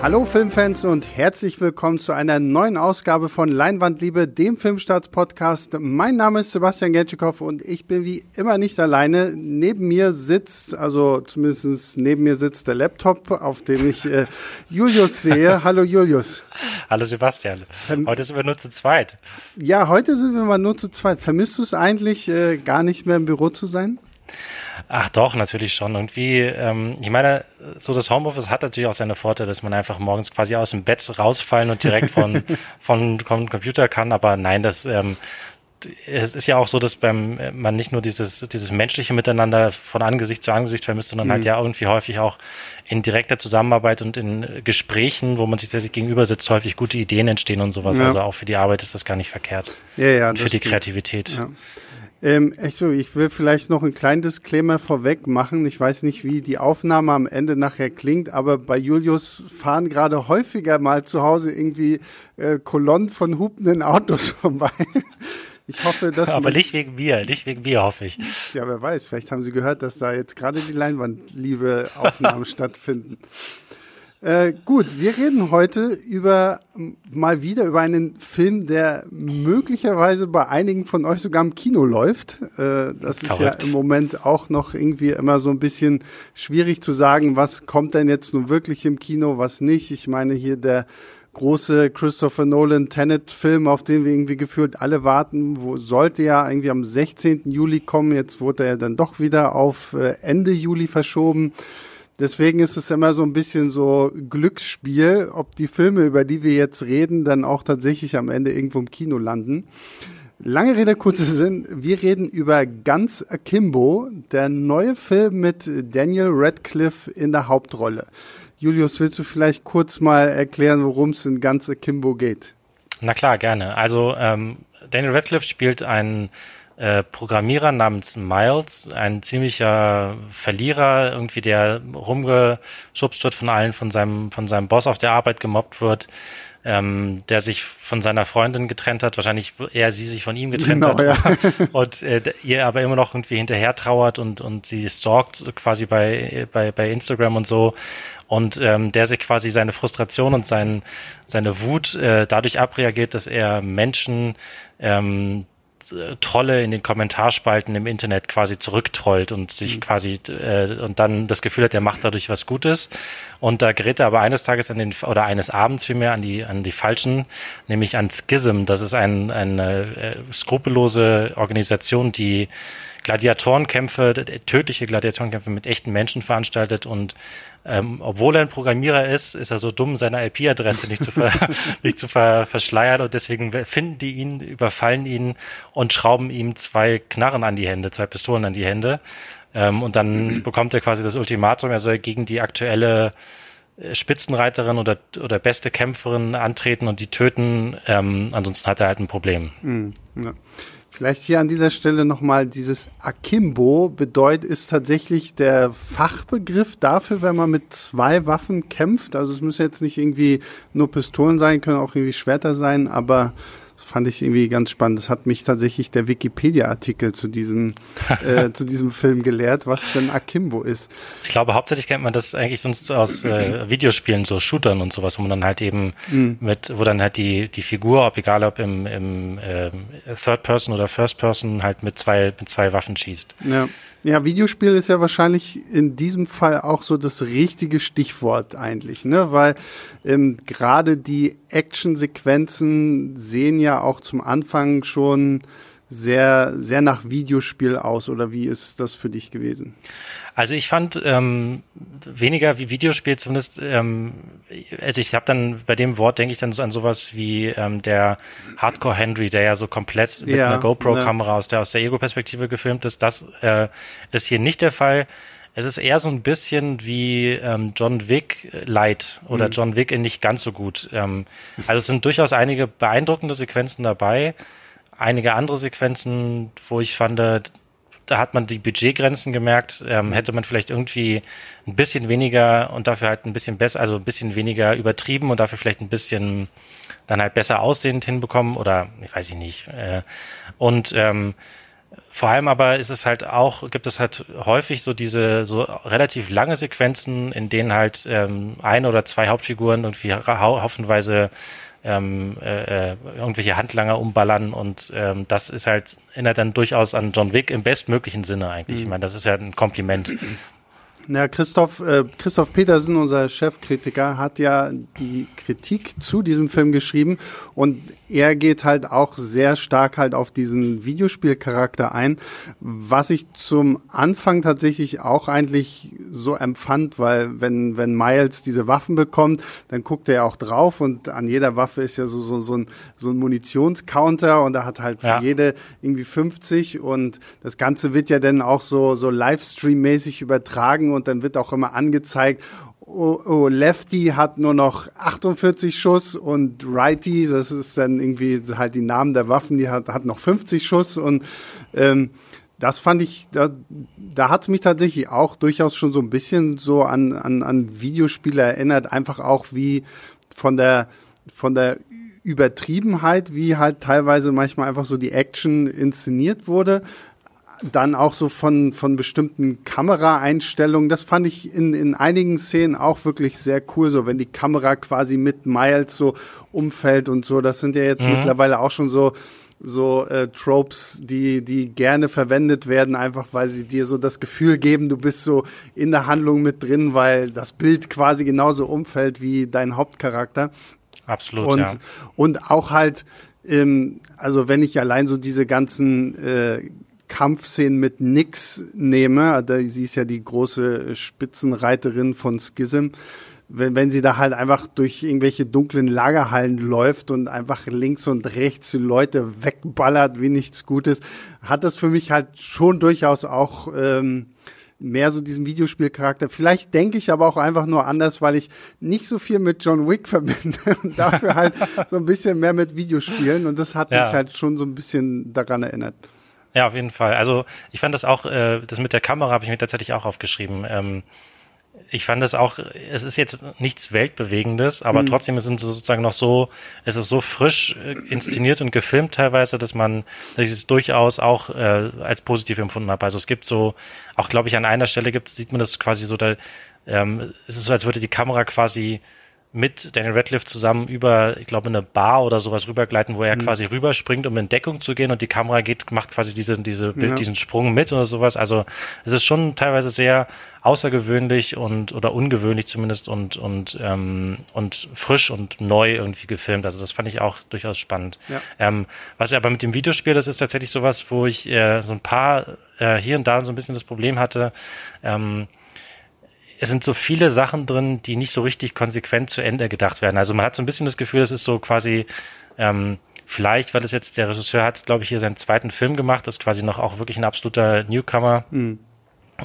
Hallo Filmfans und herzlich willkommen zu einer neuen Ausgabe von Leinwandliebe, dem Filmstarts-Podcast. Mein Name ist Sebastian Genschikow und ich bin wie immer nicht alleine. Neben mir sitzt, also zumindest neben mir sitzt der Laptop, auf dem ich äh, Julius sehe. Hallo Julius. Hallo Sebastian. Heute sind wir nur zu zweit. Ja, heute sind wir mal nur zu zweit. Vermisst du es eigentlich, äh, gar nicht mehr im Büro zu sein? Ach doch, natürlich schon. Irgendwie, ähm, ich meine, so das Homeoffice hat natürlich auch seine Vorteile, dass man einfach morgens quasi aus dem Bett rausfallen und direkt von, von, von Computer kann. Aber nein, das ähm, es ist ja auch so, dass beim man nicht nur dieses, dieses menschliche Miteinander von Angesicht zu Angesicht vermisst, sondern halt mhm. halt ja irgendwie häufig auch in direkter Zusammenarbeit und in Gesprächen, wo man sich tatsächlich gegenüber sitzt, häufig gute Ideen entstehen und sowas. Ja. Also auch für die Arbeit ist das gar nicht verkehrt. Ja, ja. Für die Kreativität. Ja. Ähm, echt so, ich will vielleicht noch einen kleinen Disclaimer vorweg machen. Ich weiß nicht, wie die Aufnahme am Ende nachher klingt, aber bei Julius fahren gerade häufiger mal zu Hause irgendwie äh, Kolonnen von hupenden Autos vorbei. Ich hoffe, dass. Aber nicht wegen mir, nicht wegen mir, hoffe ich. Ja, wer weiß, vielleicht haben Sie gehört, dass da jetzt gerade die Leinwandliebe-Aufnahmen stattfinden. Äh, gut, wir reden heute über mal wieder über einen Film, der möglicherweise bei einigen von euch sogar im Kino läuft. Äh, das ist ja im Moment auch noch irgendwie immer so ein bisschen schwierig zu sagen, was kommt denn jetzt nun wirklich im Kino, was nicht. Ich meine hier der große Christopher Nolan Tenet-Film, auf den wir irgendwie gefühlt alle warten, wo sollte ja irgendwie am 16. Juli kommen. Jetzt wurde er dann doch wieder auf äh, Ende Juli verschoben. Deswegen ist es immer so ein bisschen so Glücksspiel, ob die Filme, über die wir jetzt reden, dann auch tatsächlich am Ende irgendwo im Kino landen. Lange Rede, kurzer Sinn. Wir reden über Ganz Akimbo, der neue Film mit Daniel Radcliffe in der Hauptrolle. Julius, willst du vielleicht kurz mal erklären, worum es in Ganz Akimbo geht? Na klar, gerne. Also ähm, Daniel Radcliffe spielt einen äh, Programmierer namens Miles, ein ziemlicher Verlierer, irgendwie der rumgeschubst wird von allen, von seinem, von seinem Boss auf der Arbeit gemobbt wird, ähm, der sich von seiner Freundin getrennt hat, wahrscheinlich eher sie sich von ihm getrennt genau, hat. ja. und äh, ihr aber immer noch irgendwie hinterher trauert und, und sie stalkt quasi bei, bei, bei Instagram und so. Und ähm, der sich quasi seine Frustration und sein, seine Wut äh, dadurch abreagiert, dass er Menschen ähm, äh, Trolle in den Kommentarspalten im Internet quasi zurücktrollt und sich mhm. quasi äh, und dann das Gefühl hat, er macht dadurch was Gutes. Und da gerät er aber eines Tages an den oder eines Abends vielmehr an die an die falschen, nämlich an Schism. Das ist ein, eine äh, skrupellose Organisation, die Gladiatorenkämpfe, tödliche Gladiatorenkämpfe mit echten Menschen veranstaltet und ähm, obwohl er ein Programmierer ist, ist er so dumm, seine IP-Adresse nicht zu, ver nicht zu ver verschleiern und deswegen finden die ihn, überfallen ihn und schrauben ihm zwei Knarren an die Hände, zwei Pistolen an die Hände. Ähm, und dann bekommt er quasi das Ultimatum, er soll gegen die aktuelle äh, Spitzenreiterin oder, oder beste Kämpferin antreten und die töten. Ähm, ansonsten hat er halt ein Problem. Mhm, ja. Vielleicht hier an dieser Stelle nochmal dieses Akimbo bedeutet, ist tatsächlich der Fachbegriff dafür, wenn man mit zwei Waffen kämpft. Also es müssen jetzt nicht irgendwie nur Pistolen sein, können auch irgendwie Schwerter sein, aber fand ich irgendwie ganz spannend. Das hat mich tatsächlich der Wikipedia-Artikel zu diesem, äh, zu diesem Film gelehrt, was denn Akimbo ist. Ich glaube, hauptsächlich kennt man das eigentlich sonst aus äh, Videospielen, so Shootern und sowas, wo man dann halt eben mhm. mit, wo dann halt die, die Figur, ob egal ob im, im äh, Third Person oder First Person, halt mit zwei, mit zwei Waffen schießt. Ja. Ja, Videospiel ist ja wahrscheinlich in diesem Fall auch so das richtige Stichwort eigentlich, ne? Weil ähm, gerade die Actionsequenzen sehen ja auch zum Anfang schon sehr, sehr nach Videospiel aus. Oder wie ist das für dich gewesen? Also ich fand ähm, weniger wie Videospiel zumindest, ähm, also ich habe dann bei dem Wort denke ich dann so an sowas wie ähm, der Hardcore Henry, der ja so komplett mit ja, einer GoPro-Kamera aus der aus der Ego-Perspektive gefilmt ist. Das äh, ist hier nicht der Fall. Es ist eher so ein bisschen wie ähm, John Wick Light oder mhm. John Wick in nicht ganz so gut. Ähm, also es sind durchaus einige beeindruckende Sequenzen dabei, einige andere Sequenzen, wo ich fand, da hat man die Budgetgrenzen gemerkt, ähm, hätte man vielleicht irgendwie ein bisschen weniger und dafür halt ein bisschen besser, also ein bisschen weniger übertrieben und dafür vielleicht ein bisschen dann halt besser aussehend hinbekommen oder ich weiß ich nicht. Äh, und ähm, vor allem aber ist es halt auch, gibt es halt häufig so diese so relativ lange Sequenzen, in denen halt ähm, ein oder zwei Hauptfiguren irgendwie haufenweise ähm, äh, äh, irgendwelche Handlanger umballern und ähm, das ist halt, erinnert dann durchaus an John Wick im bestmöglichen Sinne eigentlich. Mhm. Ich meine, das ist ja ein Kompliment. Ja, Christoph, äh, Christoph Petersen, unser Chefkritiker, hat ja die Kritik zu diesem Film geschrieben und er geht halt auch sehr stark halt auf diesen Videospielcharakter ein, was ich zum Anfang tatsächlich auch eigentlich so empfand, weil wenn, wenn Miles diese Waffen bekommt, dann guckt er ja auch drauf und an jeder Waffe ist ja so, so, so ein, so ein Munitionscounter und er hat halt für ja. jede irgendwie 50 und das Ganze wird ja dann auch so, so Livestream-mäßig übertragen und dann wird auch immer angezeigt, oh, oh, Lefty hat nur noch 48 Schuss und Righty, das ist dann irgendwie halt die Namen der Waffen, die hat, hat noch 50 Schuss und ähm, das fand ich, da, da hat es mich tatsächlich auch durchaus schon so ein bisschen so an, an, an Videospiele erinnert, einfach auch wie von der, von der Übertriebenheit, wie halt teilweise manchmal einfach so die Action inszeniert wurde dann auch so von, von bestimmten Kameraeinstellungen. Das fand ich in, in einigen Szenen auch wirklich sehr cool, so wenn die Kamera quasi mit Miles so umfällt und so. Das sind ja jetzt mhm. mittlerweile auch schon so so äh, Tropes, die die gerne verwendet werden, einfach weil sie dir so das Gefühl geben, du bist so in der Handlung mit drin, weil das Bild quasi genauso umfällt wie dein Hauptcharakter. Absolut. Und ja. und auch halt ähm, also wenn ich allein so diese ganzen äh, Kampfszenen mit Nix nehme, da, sie ist ja die große Spitzenreiterin von Schism, wenn, wenn sie da halt einfach durch irgendwelche dunklen Lagerhallen läuft und einfach links und rechts Leute wegballert wie nichts Gutes, hat das für mich halt schon durchaus auch ähm, mehr so diesen Videospielcharakter. Vielleicht denke ich aber auch einfach nur anders, weil ich nicht so viel mit John Wick verbinde und dafür halt so ein bisschen mehr mit Videospielen und das hat ja. mich halt schon so ein bisschen daran erinnert. Ja, auf jeden Fall. Also ich fand das auch, äh, das mit der Kamera habe ich mir tatsächlich auch aufgeschrieben. Ähm, ich fand das auch, es ist jetzt nichts Weltbewegendes, aber mhm. trotzdem ist es sozusagen noch so, es ist so frisch äh, inszeniert und gefilmt teilweise, dass man dass ich es durchaus auch äh, als positiv empfunden habe. Also es gibt so, auch glaube ich an einer Stelle gibt, sieht man das quasi so, da ähm, es ist so, als würde die Kamera quasi mit Daniel Radcliffe zusammen über, ich glaube, eine Bar oder sowas rübergleiten, wo er mhm. quasi rüberspringt, um in Deckung zu gehen und die Kamera geht, macht quasi diese, diese Bild, ja. diesen Sprung mit oder sowas. Also es ist schon teilweise sehr außergewöhnlich und oder ungewöhnlich zumindest und und ähm, und frisch und neu irgendwie gefilmt. Also das fand ich auch durchaus spannend. Ja. Ähm, was aber mit dem Videospiel, das ist tatsächlich sowas, wo ich äh, so ein paar äh, hier und da so ein bisschen das Problem hatte. Ähm, es sind so viele Sachen drin, die nicht so richtig konsequent zu Ende gedacht werden. Also man hat so ein bisschen das Gefühl, es ist so quasi ähm, vielleicht, weil es jetzt der Regisseur hat, glaube ich, hier seinen zweiten Film gemacht, das ist quasi noch auch wirklich ein absoluter Newcomer. Mhm.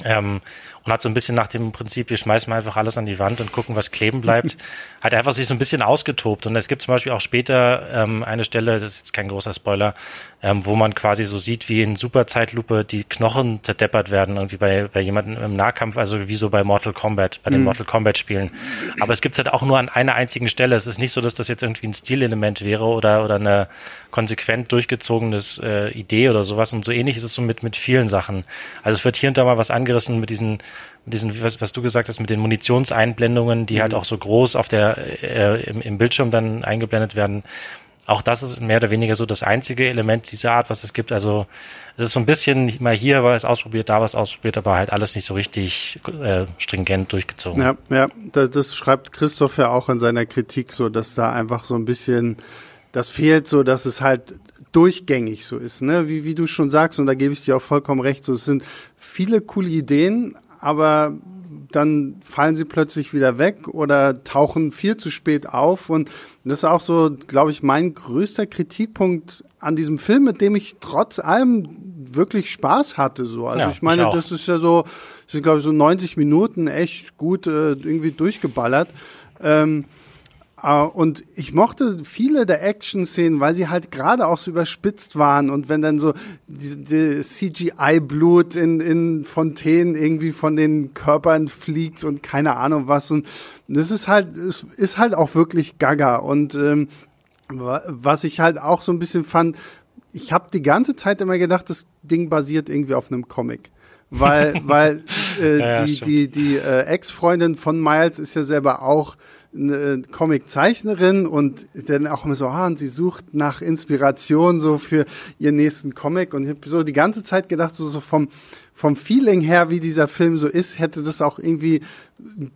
Ähm, und hat so ein bisschen nach dem Prinzip, wir schmeißen einfach alles an die Wand und gucken, was kleben bleibt, hat einfach sich so ein bisschen ausgetobt. Und es gibt zum Beispiel auch später ähm, eine Stelle, das ist jetzt kein großer Spoiler, ähm, wo man quasi so sieht, wie in Superzeitlupe die Knochen zerdeppert werden, irgendwie bei, bei jemandem im Nahkampf, also wie so bei Mortal Kombat, bei den mhm. Mortal Kombat Spielen. Aber es gibt es halt auch nur an einer einzigen Stelle. Es ist nicht so, dass das jetzt irgendwie ein Stilelement wäre oder, oder eine konsequent durchgezogenes äh, Idee oder sowas. Und so ähnlich ist es so mit, mit vielen Sachen. Also es wird hier und da mal was angerissen mit diesen diesen, was, was, du gesagt hast, mit den Munitionseinblendungen, die halt mhm. halt auch so groß auf der äh, im, im, Bildschirm dann eingeblendet werden. Auch das ist mehr oder weniger so das einzige Element dieser Art, was es gibt. Also es ist so ein bisschen, mal hier war es ausprobiert, da war es ausprobiert, aber halt alles nicht so richtig äh, stringent durchgezogen. Ja, ja, das, das schreibt Christoph ja auch in seiner Kritik so, dass da einfach so ein bisschen das fehlt so, dass es halt durchgängig so ist, ne? Wie, wie du schon sagst, und da gebe ich dir auch vollkommen recht, so es sind viele coole Ideen, aber dann fallen sie plötzlich wieder weg oder tauchen viel zu spät auf. Und das ist auch so, glaube ich, mein größter Kritikpunkt an diesem Film, mit dem ich trotz allem wirklich Spaß hatte. So. Also ja, ich meine, ich das ist ja so, sind, glaube ich, so 90 Minuten echt gut äh, irgendwie durchgeballert. Ähm, und ich mochte viele der Action-Szenen, weil sie halt gerade auch so überspitzt waren und wenn dann so die, die CGI-Blut in, in Fontänen irgendwie von den Körpern fliegt und keine Ahnung was und das ist halt, es ist halt auch wirklich gaga und ähm, was ich halt auch so ein bisschen fand, ich habe die ganze Zeit immer gedacht, das Ding basiert irgendwie auf einem Comic. Weil, weil äh, ja, die, die, die äh, Ex-Freundin von Miles ist ja selber auch eine Comic-Zeichnerin und dann auch immer so, ah, und sie sucht nach Inspiration so für ihren nächsten Comic. Und ich habe so die ganze Zeit gedacht, so, so vom, vom Feeling her, wie dieser Film so ist, hätte das auch irgendwie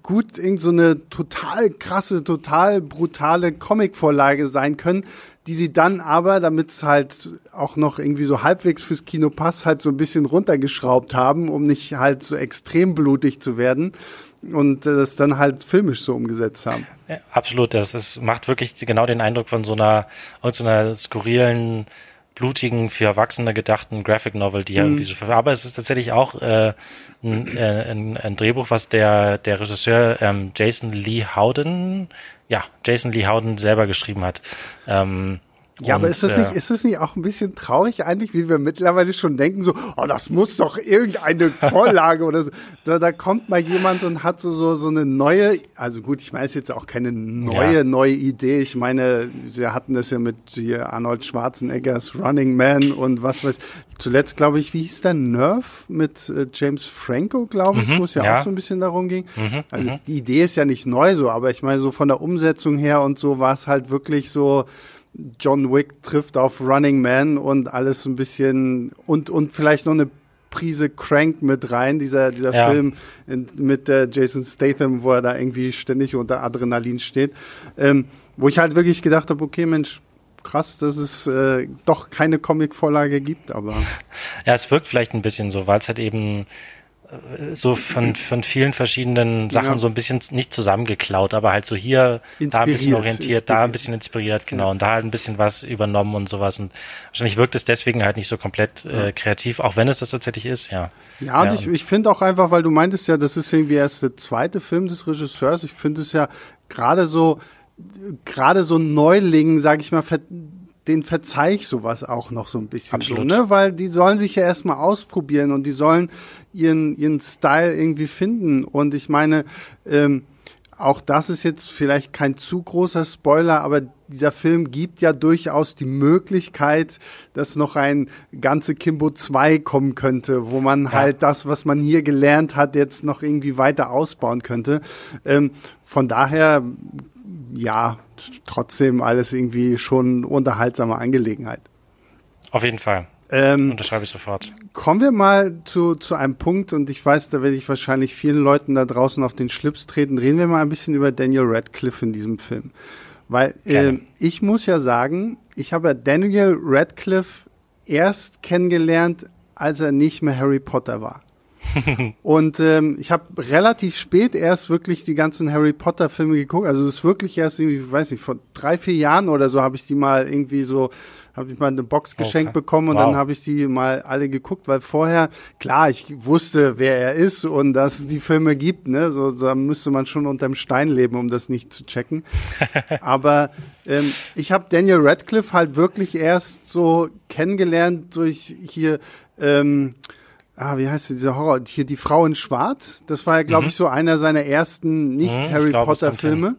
gut irgend so eine total krasse, total brutale Comic-Vorlage sein können, die sie dann aber, damit es halt auch noch irgendwie so halbwegs fürs Kino passt, halt so ein bisschen runtergeschraubt haben, um nicht halt so extrem blutig zu werden und das dann halt filmisch so umgesetzt haben. Ja, absolut, das ist, macht wirklich genau den Eindruck von so einer, so einer skurrilen, blutigen, für Erwachsene gedachten Graphic Novel, die ja mhm. irgendwie so, aber es ist tatsächlich auch äh, ein, äh, ein, ein, Drehbuch, was der, der Regisseur ähm, Jason Lee Howden, ja, Jason Lee Howden selber geschrieben hat. Ähm, ja, und, aber ist das nicht, ist das nicht auch ein bisschen traurig eigentlich, wie wir mittlerweile schon denken, so, oh, das muss doch irgendeine Vorlage oder so. Da, da kommt mal jemand und hat so, so, so eine neue, also gut, ich meine, es ist jetzt auch keine neue, ja. neue Idee. Ich meine, sie hatten das ja mit hier Arnold Schwarzeneggers Running Man und was weiß, zuletzt glaube ich, wie hieß der Nerf mit äh, James Franco, glaube ich, mhm, wo es ja, ja, auch so ein bisschen darum ging. Mhm, also mhm. die Idee ist ja nicht neu so, aber ich meine, so von der Umsetzung her und so war es halt wirklich so, John Wick trifft auf Running Man und alles ein bisschen und, und vielleicht noch eine Prise Crank mit rein, dieser, dieser ja. Film in, mit äh, Jason Statham, wo er da irgendwie ständig unter Adrenalin steht. Ähm, wo ich halt wirklich gedacht habe, okay, Mensch, krass, dass es äh, doch keine Comic-Vorlage gibt, aber. Ja, es wirkt vielleicht ein bisschen so, weil es halt eben so von, von vielen verschiedenen Sachen ja. so ein bisschen nicht zusammengeklaut, aber halt so hier da ein bisschen orientiert, inspiriert. da ein bisschen inspiriert, genau, ja. und da halt ein bisschen was übernommen und sowas. Und wahrscheinlich wirkt es deswegen halt nicht so komplett äh, kreativ, auch wenn es das tatsächlich ist, ja. Ja, und ja, ich, ich finde auch einfach, weil du meintest ja, das ist irgendwie erst der zweite Film des Regisseurs. Ich finde es ja gerade so, gerade so Neulingen, sag ich mal, den verzeih ich sowas auch noch so ein bisschen Absolut. so, ne? Weil die sollen sich ja erstmal ausprobieren und die sollen ihren, ihren Style irgendwie finden. Und ich meine, ähm, auch das ist jetzt vielleicht kein zu großer Spoiler, aber dieser Film gibt ja durchaus die Möglichkeit, dass noch ein ganze Kimbo 2 kommen könnte, wo man ja. halt das, was man hier gelernt hat, jetzt noch irgendwie weiter ausbauen könnte. Ähm, von daher, ja, trotzdem alles irgendwie schon unterhaltsame Angelegenheit. Auf jeden Fall. Ähm, Unterschreibe ich sofort. Kommen wir mal zu, zu einem Punkt, und ich weiß, da werde ich wahrscheinlich vielen Leuten da draußen auf den Schlips treten. Reden wir mal ein bisschen über Daniel Radcliffe in diesem Film. Weil äh, ich muss ja sagen, ich habe Daniel Radcliffe erst kennengelernt, als er nicht mehr Harry Potter war. und ähm, ich habe relativ spät erst wirklich die ganzen Harry Potter Filme geguckt. Also es ist wirklich erst irgendwie, weiß ich, vor drei, vier Jahren oder so habe ich die mal irgendwie so, habe ich mal eine Box geschenkt okay. bekommen und wow. dann habe ich sie mal alle geguckt, weil vorher, klar, ich wusste, wer er ist und dass es die Filme gibt, ne? So, da müsste man schon unterm Stein leben, um das nicht zu checken. Aber ähm, ich habe Daniel Radcliffe halt wirklich erst so kennengelernt durch hier ähm, ah, wie heißt dieser Horror? Hier die Frau in Schwarz. Das war ja, glaube mhm. ich, so einer seiner ersten Nicht-Harry mhm, Potter Filme.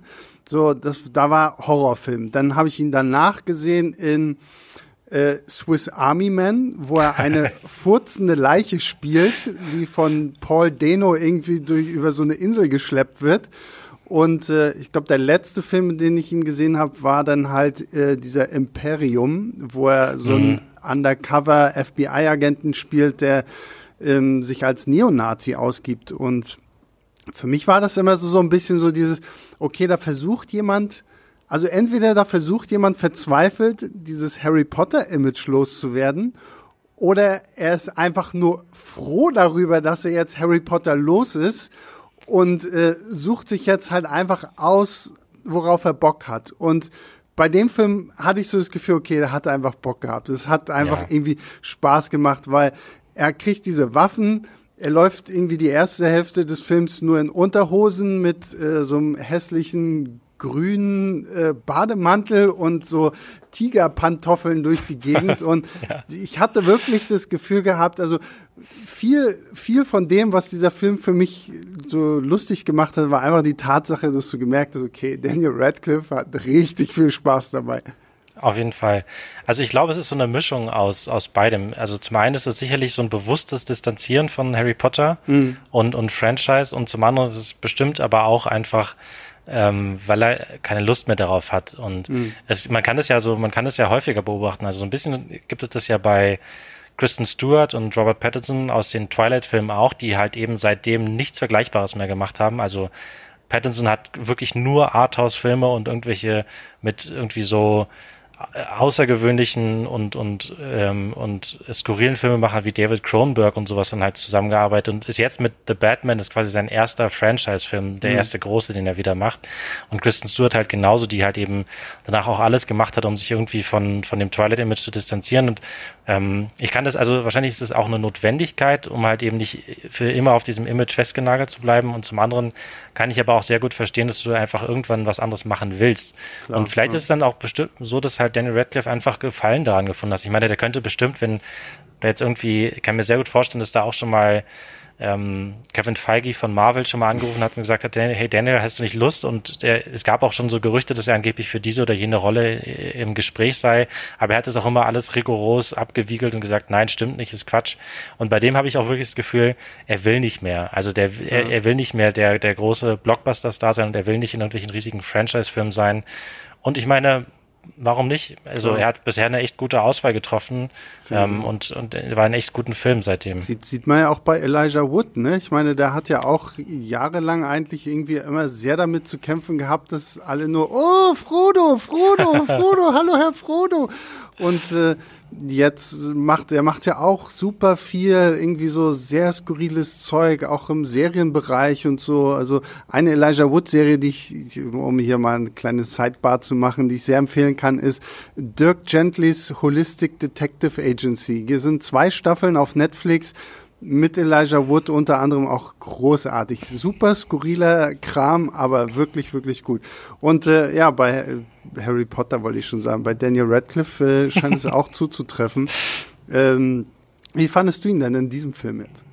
So, das, da war Horrorfilm. Dann habe ich ihn danach gesehen in äh, Swiss Army Man, wo er eine furzende Leiche spielt, die von Paul Dano irgendwie durch, über so eine Insel geschleppt wird. Und äh, ich glaube, der letzte Film, den ich ihn gesehen habe, war dann halt äh, dieser Imperium, wo er so mhm. einen Undercover FBI-Agenten spielt, der ähm, sich als Neonazi ausgibt. Und für mich war das immer so, so ein bisschen so dieses, okay, da versucht jemand, also entweder da versucht jemand verzweifelt, dieses Harry Potter-Image loszuwerden, oder er ist einfach nur froh darüber, dass er jetzt Harry Potter los ist und äh, sucht sich jetzt halt einfach aus, worauf er Bock hat. Und bei dem Film hatte ich so das Gefühl, okay, der hat einfach Bock gehabt. Es hat einfach ja. irgendwie Spaß gemacht, weil er kriegt diese Waffen, er läuft irgendwie die erste Hälfte des Films nur in Unterhosen mit äh, so einem hässlichen grünen äh, Bademantel und so Tigerpantoffeln durch die Gegend. Und ja. ich hatte wirklich das Gefühl gehabt, also viel, viel von dem, was dieser Film für mich so lustig gemacht hat, war einfach die Tatsache, dass du gemerkt hast, okay, Daniel Radcliffe hat richtig viel Spaß dabei. Auf jeden Fall. Also ich glaube, es ist so eine Mischung aus, aus beidem. Also zum einen ist es sicherlich so ein bewusstes Distanzieren von Harry Potter mhm. und, und Franchise und zum anderen ist es bestimmt aber auch einfach, ähm, weil er keine Lust mehr darauf hat. Und mhm. es, man kann es ja so, man kann es ja häufiger beobachten. Also so ein bisschen gibt es das ja bei Kristen Stewart und Robert Pattinson aus den Twilight-Filmen auch, die halt eben seitdem nichts Vergleichbares mehr gemacht haben. Also Pattinson hat wirklich nur Arthouse-Filme und irgendwelche mit irgendwie so außergewöhnlichen und und ähm, und skurrilen Filmemacher wie David Cronenberg und sowas dann halt zusammengearbeitet und ist jetzt mit The Batman ist quasi sein erster Franchise-Film, der mhm. erste große, den er wieder macht. Und Kristen Stewart halt genauso, die halt eben danach auch alles gemacht hat, um sich irgendwie von von dem Twilight-Image zu distanzieren. Und ähm, ich kann das also wahrscheinlich ist es auch eine Notwendigkeit, um halt eben nicht für immer auf diesem Image festgenagelt zu bleiben. Und zum anderen kann ich aber auch sehr gut verstehen, dass du einfach irgendwann was anderes machen willst. Klar, und vielleicht ja. ist es dann auch bestimmt so, dass halt Daniel Radcliffe einfach Gefallen daran gefunden hat. Ich meine, der könnte bestimmt, wenn der jetzt irgendwie, ich kann mir sehr gut vorstellen, dass da auch schon mal ähm, Kevin Feige von Marvel schon mal angerufen hat und gesagt hat, hey Daniel, hast du nicht Lust? Und der, es gab auch schon so Gerüchte, dass er angeblich für diese oder jene Rolle äh, im Gespräch sei. Aber er hat es auch immer alles rigoros abgewiegelt und gesagt, nein, stimmt nicht, ist Quatsch. Und bei dem habe ich auch wirklich das Gefühl, er will nicht mehr. Also der, ja. er, er will nicht mehr der, der große Blockbuster-Star sein und er will nicht in irgendwelchen riesigen Franchise-Filmen sein. Und ich meine, warum nicht? Also ja. er hat bisher eine echt gute Auswahl getroffen ähm, und, und war ein echt guten Film seitdem. Sieht, sieht man ja auch bei Elijah Wood, ne? Ich meine, der hat ja auch jahrelang eigentlich irgendwie immer sehr damit zu kämpfen gehabt, dass alle nur, oh, Frodo, Frodo, Frodo, hallo Herr Frodo. Und äh, jetzt macht er macht ja auch super viel irgendwie so sehr skurriles Zeug auch im Serienbereich und so also eine Elijah Wood Serie die ich um hier mal ein kleines Sidebar zu machen die ich sehr empfehlen kann ist Dirk Gentlys Holistic Detective Agency hier sind zwei Staffeln auf Netflix mit Elijah Wood unter anderem auch großartig super skurriler Kram aber wirklich wirklich gut und äh, ja bei Harry Potter wollte ich schon sagen, bei Daniel Radcliffe äh, scheint es auch zuzutreffen. Ähm, wie fandest du ihn denn in diesem Film jetzt?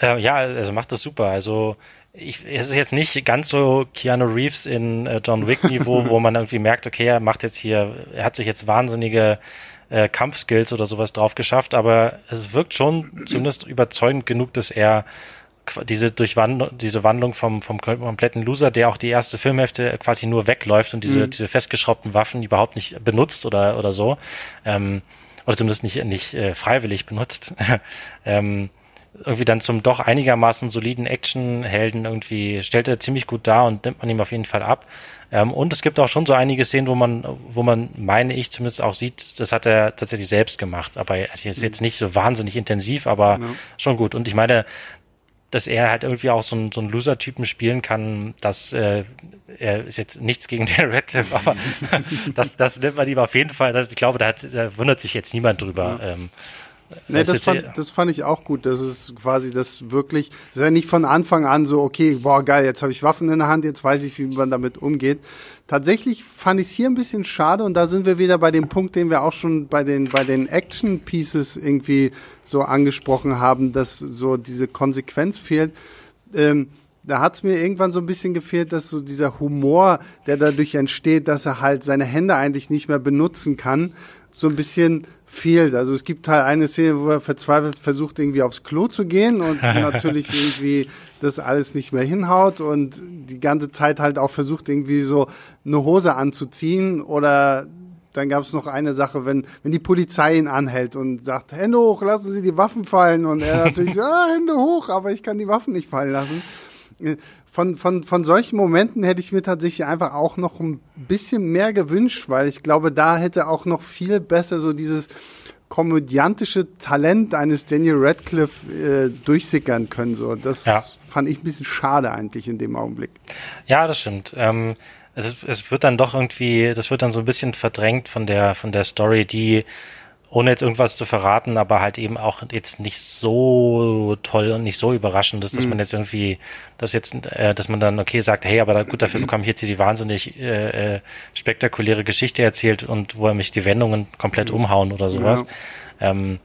Äh, ja, also macht das super. Also ich, es ist jetzt nicht ganz so Keanu Reeves in äh, John Wick Niveau, wo man irgendwie merkt, okay, er macht jetzt hier, er hat sich jetzt wahnsinnige äh, Kampfskills oder sowas drauf geschafft, aber es wirkt schon zumindest überzeugend genug, dass er diese Durchwandlung, diese Wandlung vom, vom kompletten Loser, der auch die erste Filmhälfte quasi nur wegläuft und diese, mhm. diese festgeschraubten Waffen überhaupt nicht benutzt oder, oder so, ähm, oder zumindest nicht, nicht äh, freiwillig benutzt, ähm, irgendwie dann zum doch einigermaßen soliden Actionhelden irgendwie stellt er ziemlich gut dar und nimmt man ihm auf jeden Fall ab. Ähm, und es gibt auch schon so einige Szenen, wo man, wo man, meine ich, zumindest auch sieht, das hat er tatsächlich selbst gemacht. Aber es ist jetzt mhm. nicht so wahnsinnig intensiv, aber ja. schon gut. Und ich meine, dass er halt irgendwie auch so, ein, so einen Loser-Typen spielen kann, das äh, er ist jetzt nichts gegen den Radcliffe, aber das, das nimmt man ihm auf jeden Fall. Das, ich glaube, da, hat, da wundert sich jetzt niemand drüber. Ja. Ähm, Nee, das, fand, das fand ich auch gut. Das ist quasi das wirklich, das ist ja nicht von Anfang an so, okay, boah, geil, jetzt habe ich Waffen in der Hand, jetzt weiß ich, wie man damit umgeht. Tatsächlich fand ich es hier ein bisschen schade und da sind wir wieder bei dem Punkt, den wir auch schon bei den, bei den Action Pieces irgendwie so angesprochen haben, dass so diese Konsequenz fehlt. Ähm, da hat es mir irgendwann so ein bisschen gefehlt, dass so dieser Humor, der dadurch entsteht, dass er halt seine Hände eigentlich nicht mehr benutzen kann, so ein bisschen fehlt. Also es gibt halt eine Szene, wo er verzweifelt versucht, irgendwie aufs Klo zu gehen und natürlich irgendwie das alles nicht mehr hinhaut und die ganze Zeit halt auch versucht, irgendwie so eine Hose anzuziehen oder dann gab es noch eine Sache, wenn, wenn die Polizei ihn anhält und sagt, Hände hoch, lassen Sie die Waffen fallen. Und er natürlich, ah, Hände hoch, aber ich kann die Waffen nicht fallen lassen von, von, von solchen Momenten hätte ich mir tatsächlich einfach auch noch ein bisschen mehr gewünscht, weil ich glaube, da hätte auch noch viel besser so dieses komödiantische Talent eines Daniel Radcliffe äh, durchsickern können. So, das ja. fand ich ein bisschen schade eigentlich in dem Augenblick. Ja, das stimmt. Ähm, es, es wird dann doch irgendwie, das wird dann so ein bisschen verdrängt von der von der Story, die ohne jetzt irgendwas zu verraten, aber halt eben auch jetzt nicht so toll und nicht so überraschend ist, dass mhm. man jetzt irgendwie, dass jetzt, äh, dass man dann okay sagt, hey, aber gut, dafür bekomme ich jetzt hier die wahnsinnig äh, äh, spektakuläre Geschichte erzählt und wo er mich die Wendungen komplett mhm. umhauen oder sowas. Ja. Ähm,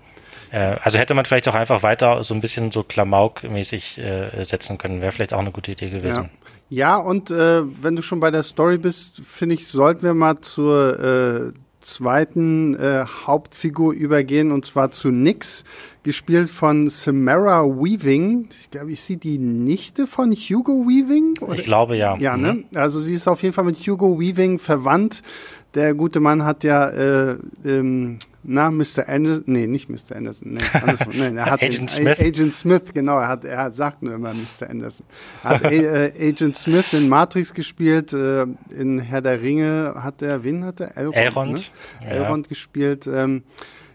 äh, also hätte man vielleicht auch einfach weiter so ein bisschen so Klamauk-mäßig äh, setzen können, wäre vielleicht auch eine gute Idee gewesen. Ja, ja und äh, wenn du schon bei der Story bist, finde ich, sollten wir mal zur äh, zweiten äh, Hauptfigur übergehen und zwar zu Nix, gespielt von Samara Weaving. Ich glaube, ich sehe die Nichte von Hugo Weaving. Oder? Ich glaube ja. Ja, ne? Mhm. Also sie ist auf jeden Fall mit Hugo Weaving verwandt. Der gute Mann hat ja äh, ähm, na, Mr. Anderson, nee, nicht Mr. Anderson, nee, andersrum, nee, er hat Agent den, Smith. Agent Smith, genau, er hat, er hat, sagt nur immer Mr. Anderson. Er hat äh, Agent Smith in Matrix gespielt, äh, in Herr der Ringe hat er, wen hat er? Elrond, Elrond, ne? ja. Elrond gespielt, ähm,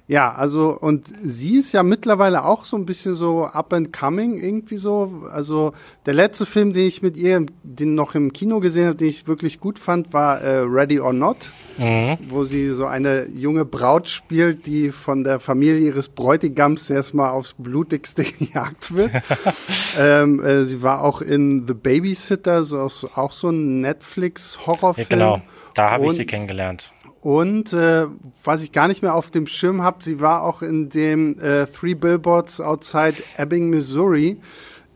ja, also und sie ist ja mittlerweile auch so ein bisschen so up and coming irgendwie so. Also der letzte Film, den ich mit ihr, den noch im Kino gesehen habe, den ich wirklich gut fand, war äh, Ready or Not, mhm. wo sie so eine junge Braut spielt, die von der Familie ihres Bräutigams erstmal aufs blutigste gejagt wird. ähm, äh, sie war auch in The Babysitter, so, auch so ein Netflix-Horrorfilm. Ja, genau, da habe ich sie kennengelernt. Und äh, was ich gar nicht mehr auf dem Schirm habe, sie war auch in dem äh, Three Billboards Outside Ebbing, Missouri.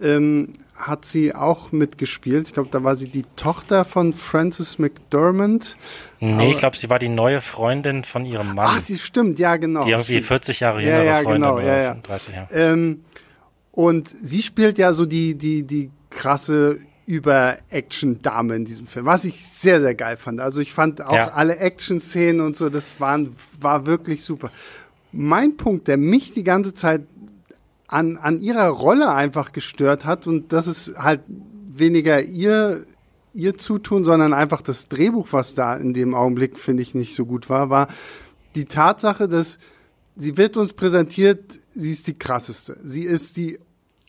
Ähm, hat sie auch mitgespielt. Ich glaube, da war sie die Tochter von Francis McDermott. Nee, Aber, ich glaube, sie war die neue Freundin von ihrem Mann. Ach, sie stimmt, ja, genau. Die irgendwie stimmt. 40 Jahre jüngere ja, ja, Freundin genau, ja, ja. 30 Jahre. Ähm, und sie spielt ja so die, die, die krasse über Action-Dame in diesem Film, was ich sehr, sehr geil fand. Also ich fand auch ja. alle Action-Szenen und so, das waren, war wirklich super. Mein Punkt, der mich die ganze Zeit an, an ihrer Rolle einfach gestört hat, und das ist halt weniger ihr, ihr Zutun, sondern einfach das Drehbuch, was da in dem Augenblick, finde ich, nicht so gut war, war die Tatsache, dass sie wird uns präsentiert, sie ist die krasseste. Sie ist die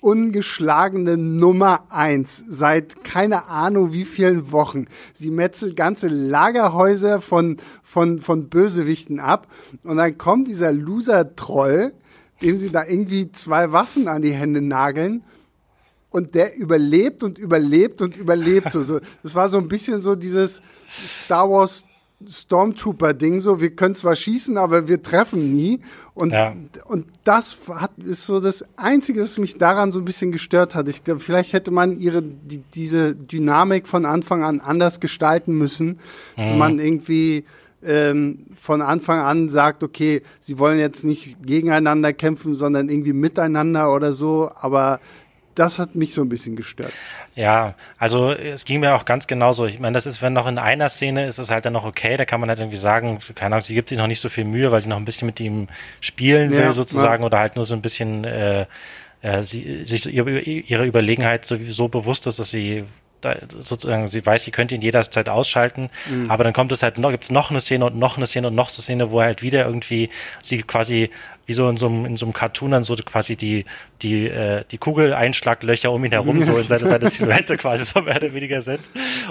ungeschlagene Nummer eins seit keine Ahnung wie vielen Wochen. Sie metzelt ganze Lagerhäuser von, von, von Bösewichten ab und dann kommt dieser Loser-Troll, dem sie da irgendwie zwei Waffen an die Hände nageln und der überlebt und überlebt und überlebt. So. Das war so ein bisschen so dieses Star Wars Stormtrooper-Ding, so, wir können zwar schießen, aber wir treffen nie. Und, ja. und das hat, ist so das Einzige, was mich daran so ein bisschen gestört hat. Ich glaube, vielleicht hätte man ihre, die, diese Dynamik von Anfang an anders gestalten müssen, mhm. dass man irgendwie ähm, von Anfang an sagt, okay, sie wollen jetzt nicht gegeneinander kämpfen, sondern irgendwie miteinander oder so, aber das hat mich so ein bisschen gestört. Ja, also es ging mir auch ganz genauso. Ich meine, das ist, wenn noch in einer Szene ist es halt dann noch okay, da kann man halt irgendwie sagen, keine Ahnung, sie gibt sich noch nicht so viel Mühe, weil sie noch ein bisschen mit ihm spielen will, ja, sozusagen, ja. oder halt nur so ein bisschen äh, äh, sie, sich ihre, ihre Überlegenheit sowieso bewusst ist, dass sie da, sozusagen, sie weiß, sie könnte ihn jederzeit ausschalten, mhm. aber dann kommt es halt noch, gibt es noch eine Szene und noch eine Szene und noch eine Szene, wo halt wieder irgendwie sie quasi wie so in so einem, in so einem Cartoon dann so quasi die, die, äh, die Kugeleinschlaglöcher um ihn herum so in seine, seine Silhouette quasi so mehr oder weniger sind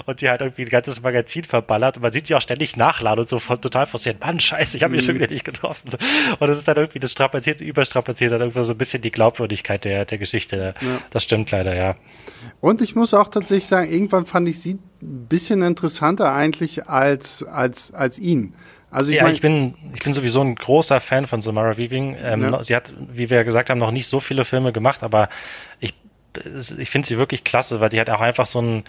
und die halt irgendwie ein ganzes Magazin verballert und man sieht sie auch ständig nachladen und so voll, total frustriert, Mann, scheiße, ich habe mich mhm. schon wieder nicht getroffen. Und das ist dann irgendwie, das strapaziert, überstrapaziert dann irgendwie so ein bisschen die Glaubwürdigkeit der, der Geschichte. Ja. Das stimmt leider, ja. Und ich muss auch tatsächlich sagen, irgendwann fand ich sie ein bisschen interessanter eigentlich als, als, als ihn. Also ich ja, mein, ich bin, ich bin sowieso ein großer Fan von Samara Weaving. Ähm, ja. Sie hat, wie wir gesagt haben, noch nicht so viele Filme gemacht, aber ich, ich finde sie wirklich klasse, weil die hat auch einfach so ein,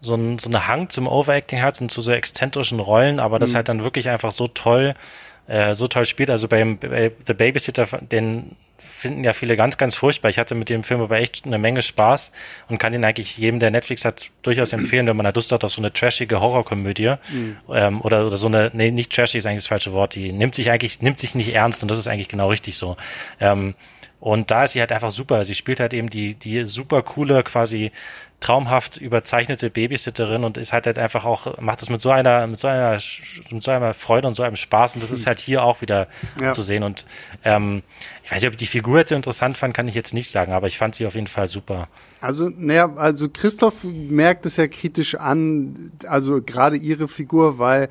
so, ein, so eine Hang zum Overacting hat und zu so exzentrischen Rollen, aber das mhm. halt dann wirklich einfach so toll, äh, so toll spielt. Also beim bei The Babysitter, den finden ja viele ganz, ganz furchtbar. Ich hatte mit dem Film aber echt eine Menge Spaß und kann ihn eigentlich jedem, der Netflix hat, durchaus empfehlen, wenn man da Lust hat auf so eine trashige Horrorkomödie. Mhm. Ähm, oder, oder so eine, nee, nicht trashig ist eigentlich das falsche Wort, die nimmt sich eigentlich, nimmt sich nicht ernst und das ist eigentlich genau richtig so. Ähm, und da ist sie halt einfach super. Sie spielt halt eben die, die super coole, quasi traumhaft überzeichnete Babysitterin und ist halt, halt einfach auch, macht das mit so einer, mit so einer, mit so einer Freude und so einem Spaß und das ist halt hier auch wieder ja. zu sehen und ähm, ich weiß nicht, ob ich die Figur jetzt interessant fand, kann ich jetzt nicht sagen, aber ich fand sie auf jeden Fall super. Also, naja, also Christoph merkt es ja kritisch an, also gerade ihre Figur, weil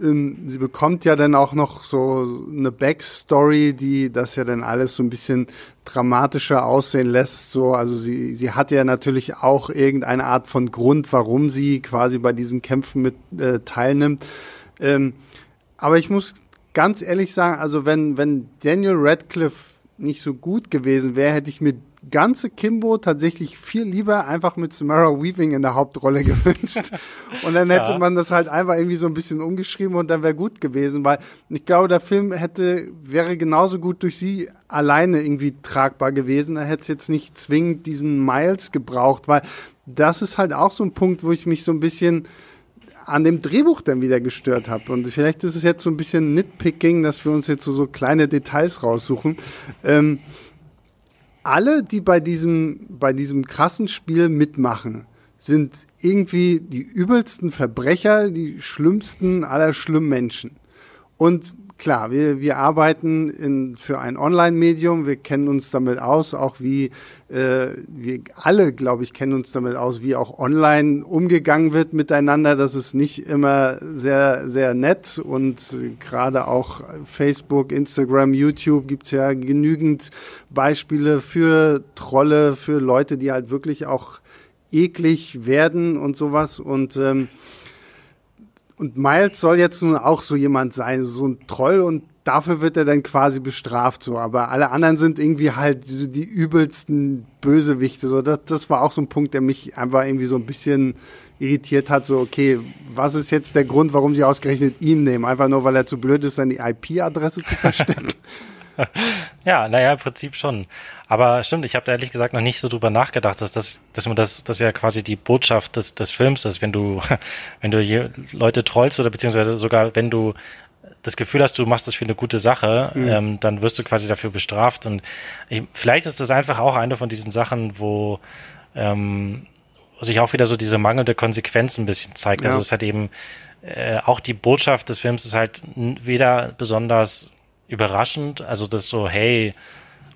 sie bekommt ja dann auch noch so eine Backstory, die das ja dann alles so ein bisschen dramatischer aussehen lässt. So, also sie, sie hat ja natürlich auch irgendeine Art von Grund, warum sie quasi bei diesen Kämpfen mit äh, teilnimmt. Ähm, aber ich muss ganz ehrlich sagen, also wenn, wenn Daniel Radcliffe nicht so gut gewesen wäre, hätte ich mir ganze Kimbo tatsächlich viel lieber einfach mit Samara Weaving in der Hauptrolle gewünscht. Und dann hätte ja. man das halt einfach irgendwie so ein bisschen umgeschrieben und dann wäre gut gewesen, weil ich glaube, der Film hätte, wäre genauso gut durch sie alleine irgendwie tragbar gewesen. Er hätte jetzt nicht zwingend diesen Miles gebraucht, weil das ist halt auch so ein Punkt, wo ich mich so ein bisschen an dem Drehbuch dann wieder gestört habe. Und vielleicht ist es jetzt so ein bisschen Nitpicking, dass wir uns jetzt so, so kleine Details raussuchen. Ähm, alle, die bei diesem, bei diesem krassen Spiel mitmachen, sind irgendwie die übelsten Verbrecher, die schlimmsten aller schlimmen Menschen. Und klar, wir, wir arbeiten in, für ein Online-Medium, wir kennen uns damit aus, auch wie äh, wir alle, glaube ich, kennen uns damit aus, wie auch online umgegangen wird miteinander. Das ist nicht immer sehr, sehr nett. Und gerade auch Facebook, Instagram, YouTube gibt's ja genügend Beispiele für Trolle, für Leute, die halt wirklich auch eklig werden und sowas. Und ähm, und Miles soll jetzt nun auch so jemand sein, so ein Troll und dafür wird er dann quasi bestraft so. Aber alle anderen sind irgendwie halt die, die übelsten Bösewichte. So, das, das war auch so ein Punkt, der mich einfach irgendwie so ein bisschen irritiert hat. So, okay, was ist jetzt der Grund, warum sie ausgerechnet ihm nehmen? Einfach nur, weil er zu blöd ist, seine IP-Adresse zu verstecken. ja, naja, im Prinzip schon. Aber stimmt, ich habe da ehrlich gesagt noch nicht so drüber nachgedacht, dass das, dass man das, das ja quasi die Botschaft des, des Films ist, wenn du, wenn du Leute trollst oder beziehungsweise sogar wenn du das Gefühl hast, du machst das für eine gute Sache, mhm. ähm, dann wirst du quasi dafür bestraft. Und ich, vielleicht ist das einfach auch eine von diesen Sachen, wo ähm, sich auch wieder so diese mangelnde Konsequenz ein bisschen zeigt. Also ja. Also es hat eben äh, auch die Botschaft des Films ist halt weder besonders überraschend, also das so, hey,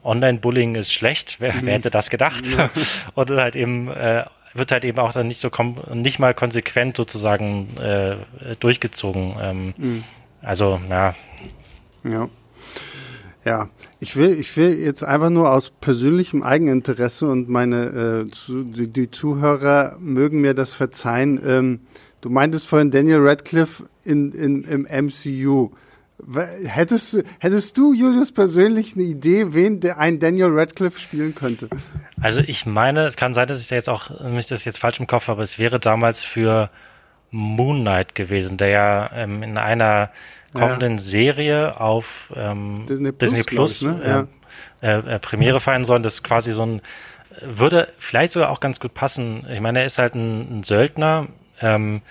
Online-Bullying ist schlecht, wer, wer, hätte das gedacht? Ja. Und halt eben äh, wird halt eben auch dann nicht so nicht mal konsequent sozusagen äh, durchgezogen. Ähm, mhm. Also, ja. Ja. Ja, ich will, ich will jetzt einfach nur aus persönlichem Eigeninteresse und meine äh, zu, die, die, Zuhörer mögen mir das verzeihen. Ähm, du meintest vorhin Daniel Radcliffe in, in, im MCU. Hättest, hättest du, Julius, persönlich eine Idee, wen der ein Daniel Radcliffe spielen könnte? Also ich meine, es kann sein, dass ich da jetzt auch mich das jetzt falsch im Kopf habe, aber es wäre damals für Moon Knight gewesen, der ja ähm, in einer kommenden ja. Serie auf ähm, Disney Plus, Disney Plus ich, ne? äh, äh, äh, Premiere feiern soll. Das ist quasi so ein, würde vielleicht sogar auch ganz gut passen. Ich meine, er ist halt ein, ein Söldner, ähm,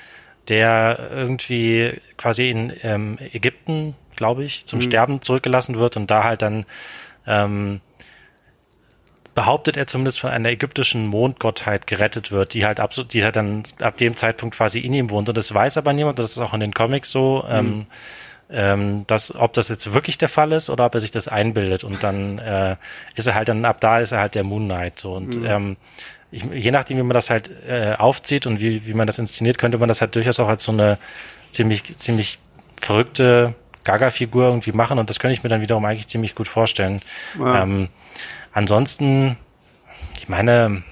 der irgendwie quasi in ähm, Ägypten, glaube ich, zum mhm. Sterben zurückgelassen wird und da halt dann ähm, behauptet er zumindest von einer ägyptischen Mondgottheit gerettet wird, die halt absolut, die halt dann ab dem Zeitpunkt quasi in ihm wohnt. Und das weiß aber niemand, das ist auch in den Comics so, mhm. ähm, ähm, dass, ob das jetzt wirklich der Fall ist oder ob er sich das einbildet. Und dann äh, ist er halt dann, ab da ist er halt der Moon Knight. So. Und mhm. ähm, ich, je nachdem, wie man das halt äh, aufzieht und wie, wie man das inszeniert, könnte man das halt durchaus auch als so eine ziemlich, ziemlich verrückte Gaga-Figur irgendwie machen. Und das könnte ich mir dann wiederum eigentlich ziemlich gut vorstellen. Ja. Ähm, ansonsten, ich meine,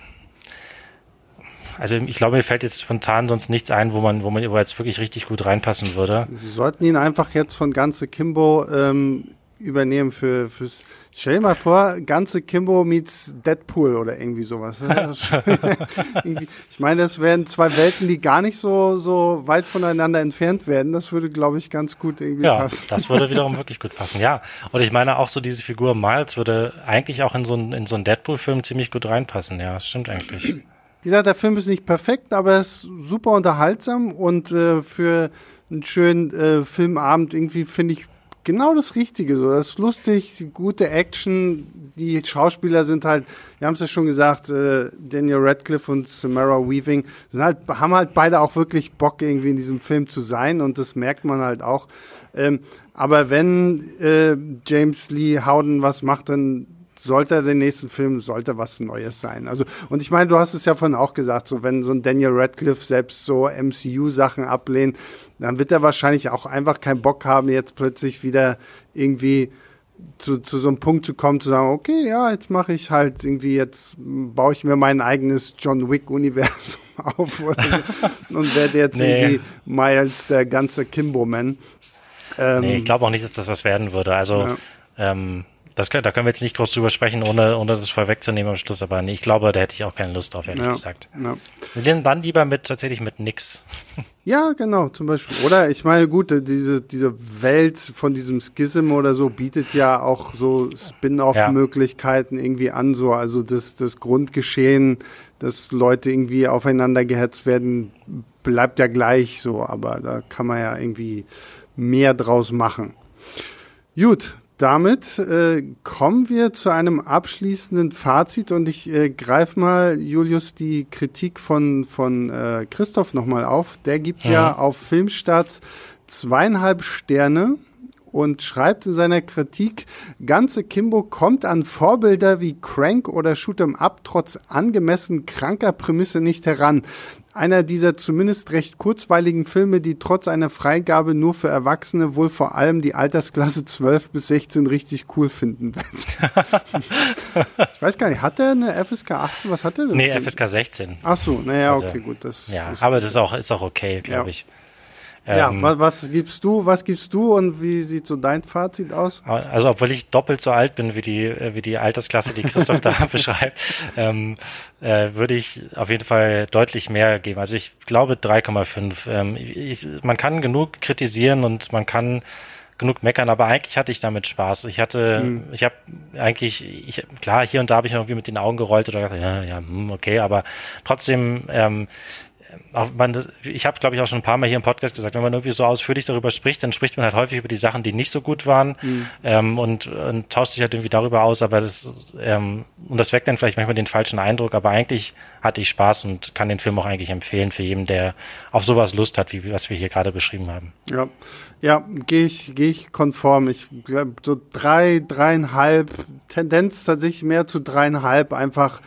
also ich glaube, mir fällt jetzt spontan sonst nichts ein, wo man, wo man wo jetzt wirklich richtig gut reinpassen würde. Sie sollten ihn einfach jetzt von ganze Kimbo ähm, übernehmen für fürs. Stell dir mal vor, ganze Kimbo meets Deadpool oder irgendwie sowas. ich meine, das wären zwei Welten, die gar nicht so so weit voneinander entfernt werden. Das würde, glaube ich, ganz gut irgendwie ja, passen. das würde wiederum wirklich gut passen. Ja, und ich meine auch so diese Figur Miles würde eigentlich auch in so einen in so einen Deadpool-Film ziemlich gut reinpassen. Ja, das stimmt eigentlich. Wie gesagt, der Film ist nicht perfekt, aber er ist super unterhaltsam und äh, für einen schönen äh, Filmabend irgendwie finde ich genau das Richtige. So, das ist lustig, gute Action. Die Schauspieler sind halt, wir haben es ja schon gesagt, äh, Daniel Radcliffe und Samara Weaving sind halt, haben halt beide auch wirklich Bock irgendwie in diesem Film zu sein und das merkt man halt auch. Ähm, aber wenn äh, James Lee Howden was macht, dann sollte er den nächsten Film, sollte was Neues sein. Also, und ich meine, du hast es ja vorhin auch gesagt, so wenn so ein Daniel Radcliffe selbst so MCU-Sachen ablehnt, dann wird er wahrscheinlich auch einfach keinen Bock haben, jetzt plötzlich wieder irgendwie zu, zu so einem Punkt zu kommen, zu sagen, okay, ja, jetzt mache ich halt irgendwie, jetzt baue ich mir mein eigenes John Wick-Universum auf oder so und werde jetzt nee. irgendwie Miles der ganze Kimbo-Man. Ähm, nee, ich glaube auch nicht, dass das was werden würde. Also, ja. ähm, das, da können wir jetzt nicht groß drüber sprechen, ohne, ohne das vorwegzunehmen am Schluss, aber nee, ich glaube, da hätte ich auch keine Lust drauf, ehrlich Ja, gesagt. ja. Wir gehen dann lieber mit, tatsächlich mit nix. Ja, genau, zum Beispiel. Oder ich meine, gut, diese, diese Welt von diesem Schism oder so bietet ja auch so Spin-off-Möglichkeiten irgendwie an, so. Also das, das Grundgeschehen, dass Leute irgendwie aufeinander gehetzt werden, bleibt ja gleich so, aber da kann man ja irgendwie mehr draus machen. Gut, damit äh, kommen wir zu einem abschließenden Fazit und ich äh, greife mal, Julius, die Kritik von, von äh, Christoph nochmal auf. Der gibt ja auf Filmstarts zweieinhalb Sterne und schreibt in seiner Kritik, ganze Kimbo kommt an Vorbilder wie Crank oder Shoot'em Up trotz angemessen kranker Prämisse nicht heran. Einer dieser zumindest recht kurzweiligen Filme, die trotz einer Freigabe nur für Erwachsene wohl vor allem die Altersklasse 12 bis 16 richtig cool finden wird. ich weiß gar nicht, hat er eine FSK 18? Was hat er denn? Nee, FSK 16. Ach so, naja, Also, okay, gut. Das Ja, aber das ist auch, ist auch okay, glaube Ja. ich. Ja, Ähm, was, was gibst du, was gibst du und wie sieht so dein Fazit aus? Also obwohl ich doppelt so alt bin wie die, äh, wie die Altersklasse, die Christoph da beschreibt, ähm, äh, würde ich auf jeden Fall deutlich mehr geben. Also ich glaube 3,5. Ähm, ich, man kann genug kritisieren und man kann genug meckern, aber eigentlich hatte ich damit Spaß. Ich hatte, ich habe eigentlich, ich, klar, hier und da habe ich irgendwie mit den Augen gerollt oder gedacht, ja, ja, hm, okay, aber trotzdem, ähm, auch man das, ich habe, glaube ich, auch schon ein paar Mal hier im Podcast gesagt, wenn man irgendwie so ausführlich darüber spricht, dann spricht man halt häufig über die Sachen, die nicht so gut waren ähm, und, und tauscht sich halt irgendwie darüber aus, aber das ähm, und das weckt dann vielleicht manchmal den falschen Eindruck, aber eigentlich hatte ich Spaß und kann den Film auch eigentlich empfehlen für jeden, der auf sowas Lust hat, wie was wir hier gerade beschrieben haben. Ja, ja, gehe ich, gehe ich konform. Ich glaube, so drei, dreieinhalb, Tendenz tatsächlich mehr zu dreieinhalb, einfach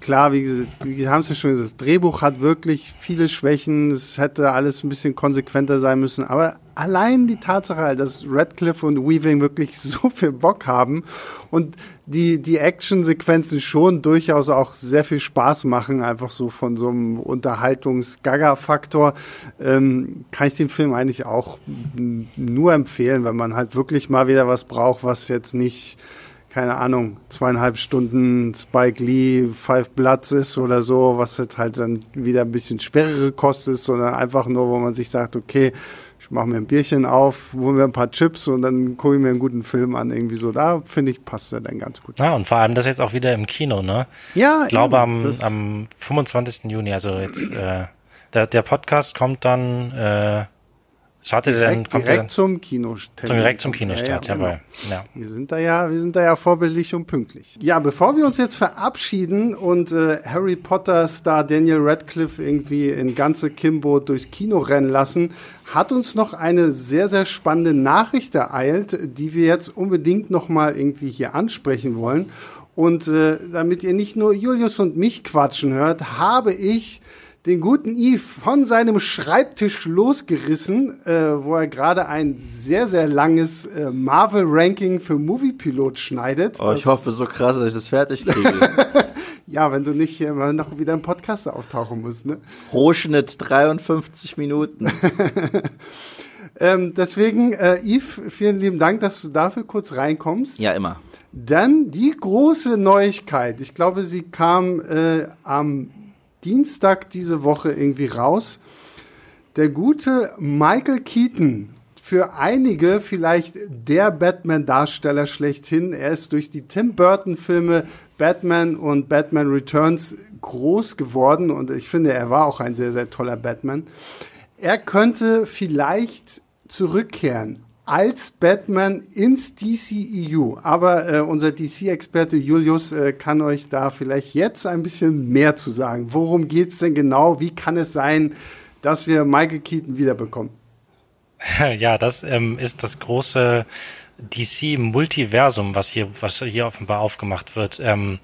klar, wie wir haben ja schon gesagt, das Drehbuch hat wirklich viele Schwächen, es hätte alles ein bisschen konsequenter sein müssen, aber allein die Tatsache, halt, dass Radcliffe und Weaving wirklich so viel Bock haben und die, die Action-Sequenzen schon durchaus auch sehr viel Spaß machen, einfach so von so einem Unterhaltungs-Gaga-Faktor, ähm, kann ich den Film eigentlich auch nur empfehlen, wenn man halt wirklich mal wieder was braucht, was jetzt nicht keine Ahnung, zweieinhalb Stunden Spike Lee, Five Bloods ist oder so, was jetzt halt dann wieder ein bisschen schwerere Kost ist, sondern einfach nur, wo man sich sagt, okay, ich mache mir ein Bierchen auf, hole mir ein paar Chips und dann gucke ich mir einen guten Film an, irgendwie so. Da finde ich, passt er dann ganz gut. Ja, und vor allem das jetzt auch wieder im Kino, ne? Ja, Ich glaube am, am 25. Juni, also jetzt äh, der, der Podcast kommt dann, äh, startet er dann, direkt, kommt dann direkt zum Kinostart. zum, direkt zum Kinostart, ja, genau. jawohl. Ja. Wir sind da ja, wir sind da ja vorbildlich und pünktlich. Ja, bevor wir uns jetzt verabschieden und äh, Harry Potter Star Daniel Radcliffe irgendwie in ganze Kimbo durchs Kino rennen lassen, hat uns noch eine sehr sehr spannende Nachricht ereilt, die wir jetzt unbedingt noch mal irgendwie hier ansprechen wollen. Und äh, damit ihr nicht nur Julius und mich quatschen hört, habe ich den guten Yves von seinem Schreibtisch losgerissen, äh, wo er gerade ein sehr, sehr langes äh, Marvel-Ranking für Moviepilot schneidet. Oh, ich hoffe so krass, dass ich das fertig kriege. Ja, wenn du nicht hier mal noch wieder im Podcast auftauchen musst, ne? Rohschnitt 53 Minuten. Ähm, deswegen, äh, Yves, vielen lieben Dank, dass du dafür kurz reinkommst. Ja, immer. Dann die große Neuigkeit. Ich glaube, sie kam äh, am Dienstag diese Woche irgendwie raus. Der gute Michael Keaton, für einige vielleicht der Batman-Darsteller schlechthin. Er ist durch die Tim Burton-Filme Batman und Batman Returns groß geworden und ich finde, er war auch ein sehr, sehr toller Batman. Er könnte vielleicht zurückkehren als Batman ins DCEU. Aber äh, unser DC-Experte Julius äh, kann euch da vielleicht jetzt ein bisschen mehr zu sagen. Worum geht's denn genau? Wie kann es sein, dass wir Michael Keaton wiederbekommen? Ja, das ähm, ist das große DC-Multiversum, was hier, was hier offenbar aufgemacht wird. Ähm,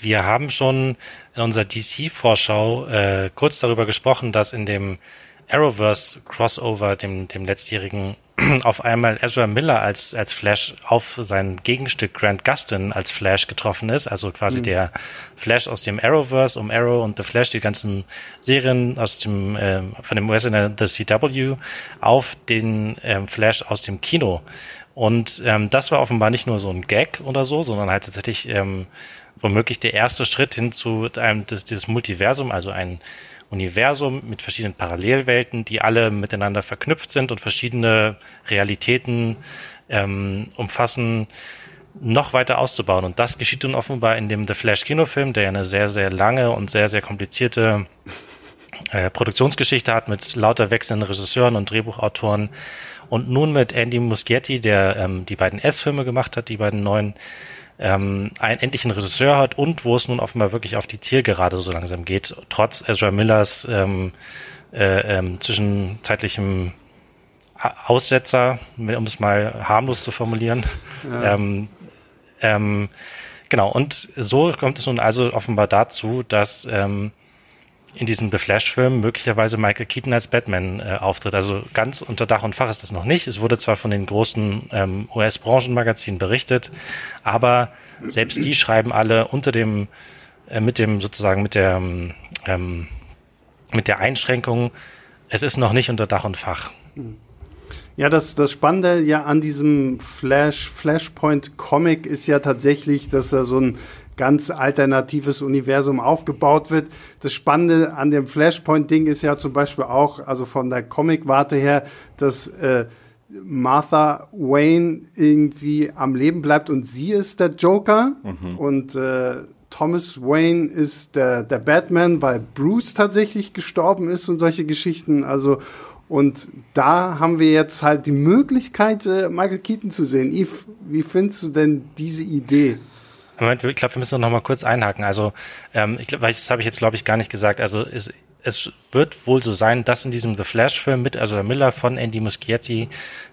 wir haben schon in unserer DC-Vorschau äh, kurz darüber gesprochen, dass in dem Arrowverse Crossover, dem, dem letztjährigen auf einmal Ezra Miller als, als Flash auf sein Gegenstück Grant Gustin als Flash getroffen ist, also quasi mhm. der Flash aus dem Arrowverse um Arrow und The Flash, die ganzen Serien aus dem, äh, von dem US-Sender The CW auf den ähm, Flash aus dem Kino. Und ähm, das war offenbar nicht nur so ein Gag oder so, sondern halt tatsächlich ähm, womöglich der erste Schritt hin zu einem, das, dieses Multiversum, also ein Universum mit verschiedenen Parallelwelten, die alle miteinander verknüpft sind und verschiedene Realitäten ähm, umfassen, noch weiter auszubauen. Und das geschieht nun offenbar in dem The Flash Kinofilm, der ja eine sehr, sehr lange und sehr, sehr komplizierte äh, Produktionsgeschichte hat mit lauter wechselnden Regisseuren und Drehbuchautoren. Und nun mit Andy Muschietti, der ähm, die beiden S-Filme gemacht hat, die beiden neuen, ähm, einen endlichen Regisseur hat und wo es nun offenbar wirklich auf die Zielgerade so langsam geht, trotz Ezra Millers ähm, äh, ähm, zwischenzeitlichem Aussetzer, um es mal harmlos zu formulieren. Ja. Ähm, ähm, genau, und so kommt es nun also offenbar dazu, dass ähm, in diesem The Flash-Film möglicherweise Michael Keaton als Batman äh, auftritt. Also ganz unter Dach und Fach ist das noch nicht. Es wurde zwar von den großen ähm, US-Branchenmagazinen berichtet, aber selbst die schreiben alle unter dem, äh, mit dem sozusagen mit der ähm, mit der Einschränkung, es ist noch nicht unter Dach und Fach. Ja, das, das Spannende ja an diesem Flash, Flashpoint-Comic ist ja tatsächlich, dass er so ein ganz alternatives Universum aufgebaut wird. Das Spannende an dem Flashpoint-Ding ist ja zum Beispiel auch, also von der Comic-Warte her, dass äh, Martha Wayne irgendwie am Leben bleibt und sie ist der Joker mhm. und äh, Thomas Wayne ist der, der Batman, weil Bruce tatsächlich gestorben ist und solche Geschichten. Also und da haben wir jetzt halt die Möglichkeit, äh, Michael Keaton zu sehen. Yves, wie findest du denn diese Idee? Moment, ich glaube, wir müssen noch mal kurz einhaken. Also, ähm, ich glaube, das habe ich jetzt, glaube ich, gar nicht gesagt. Also, es, es wird wohl so sein, dass in diesem The Flash-Film mit Ezra Miller von Andy Muschietti,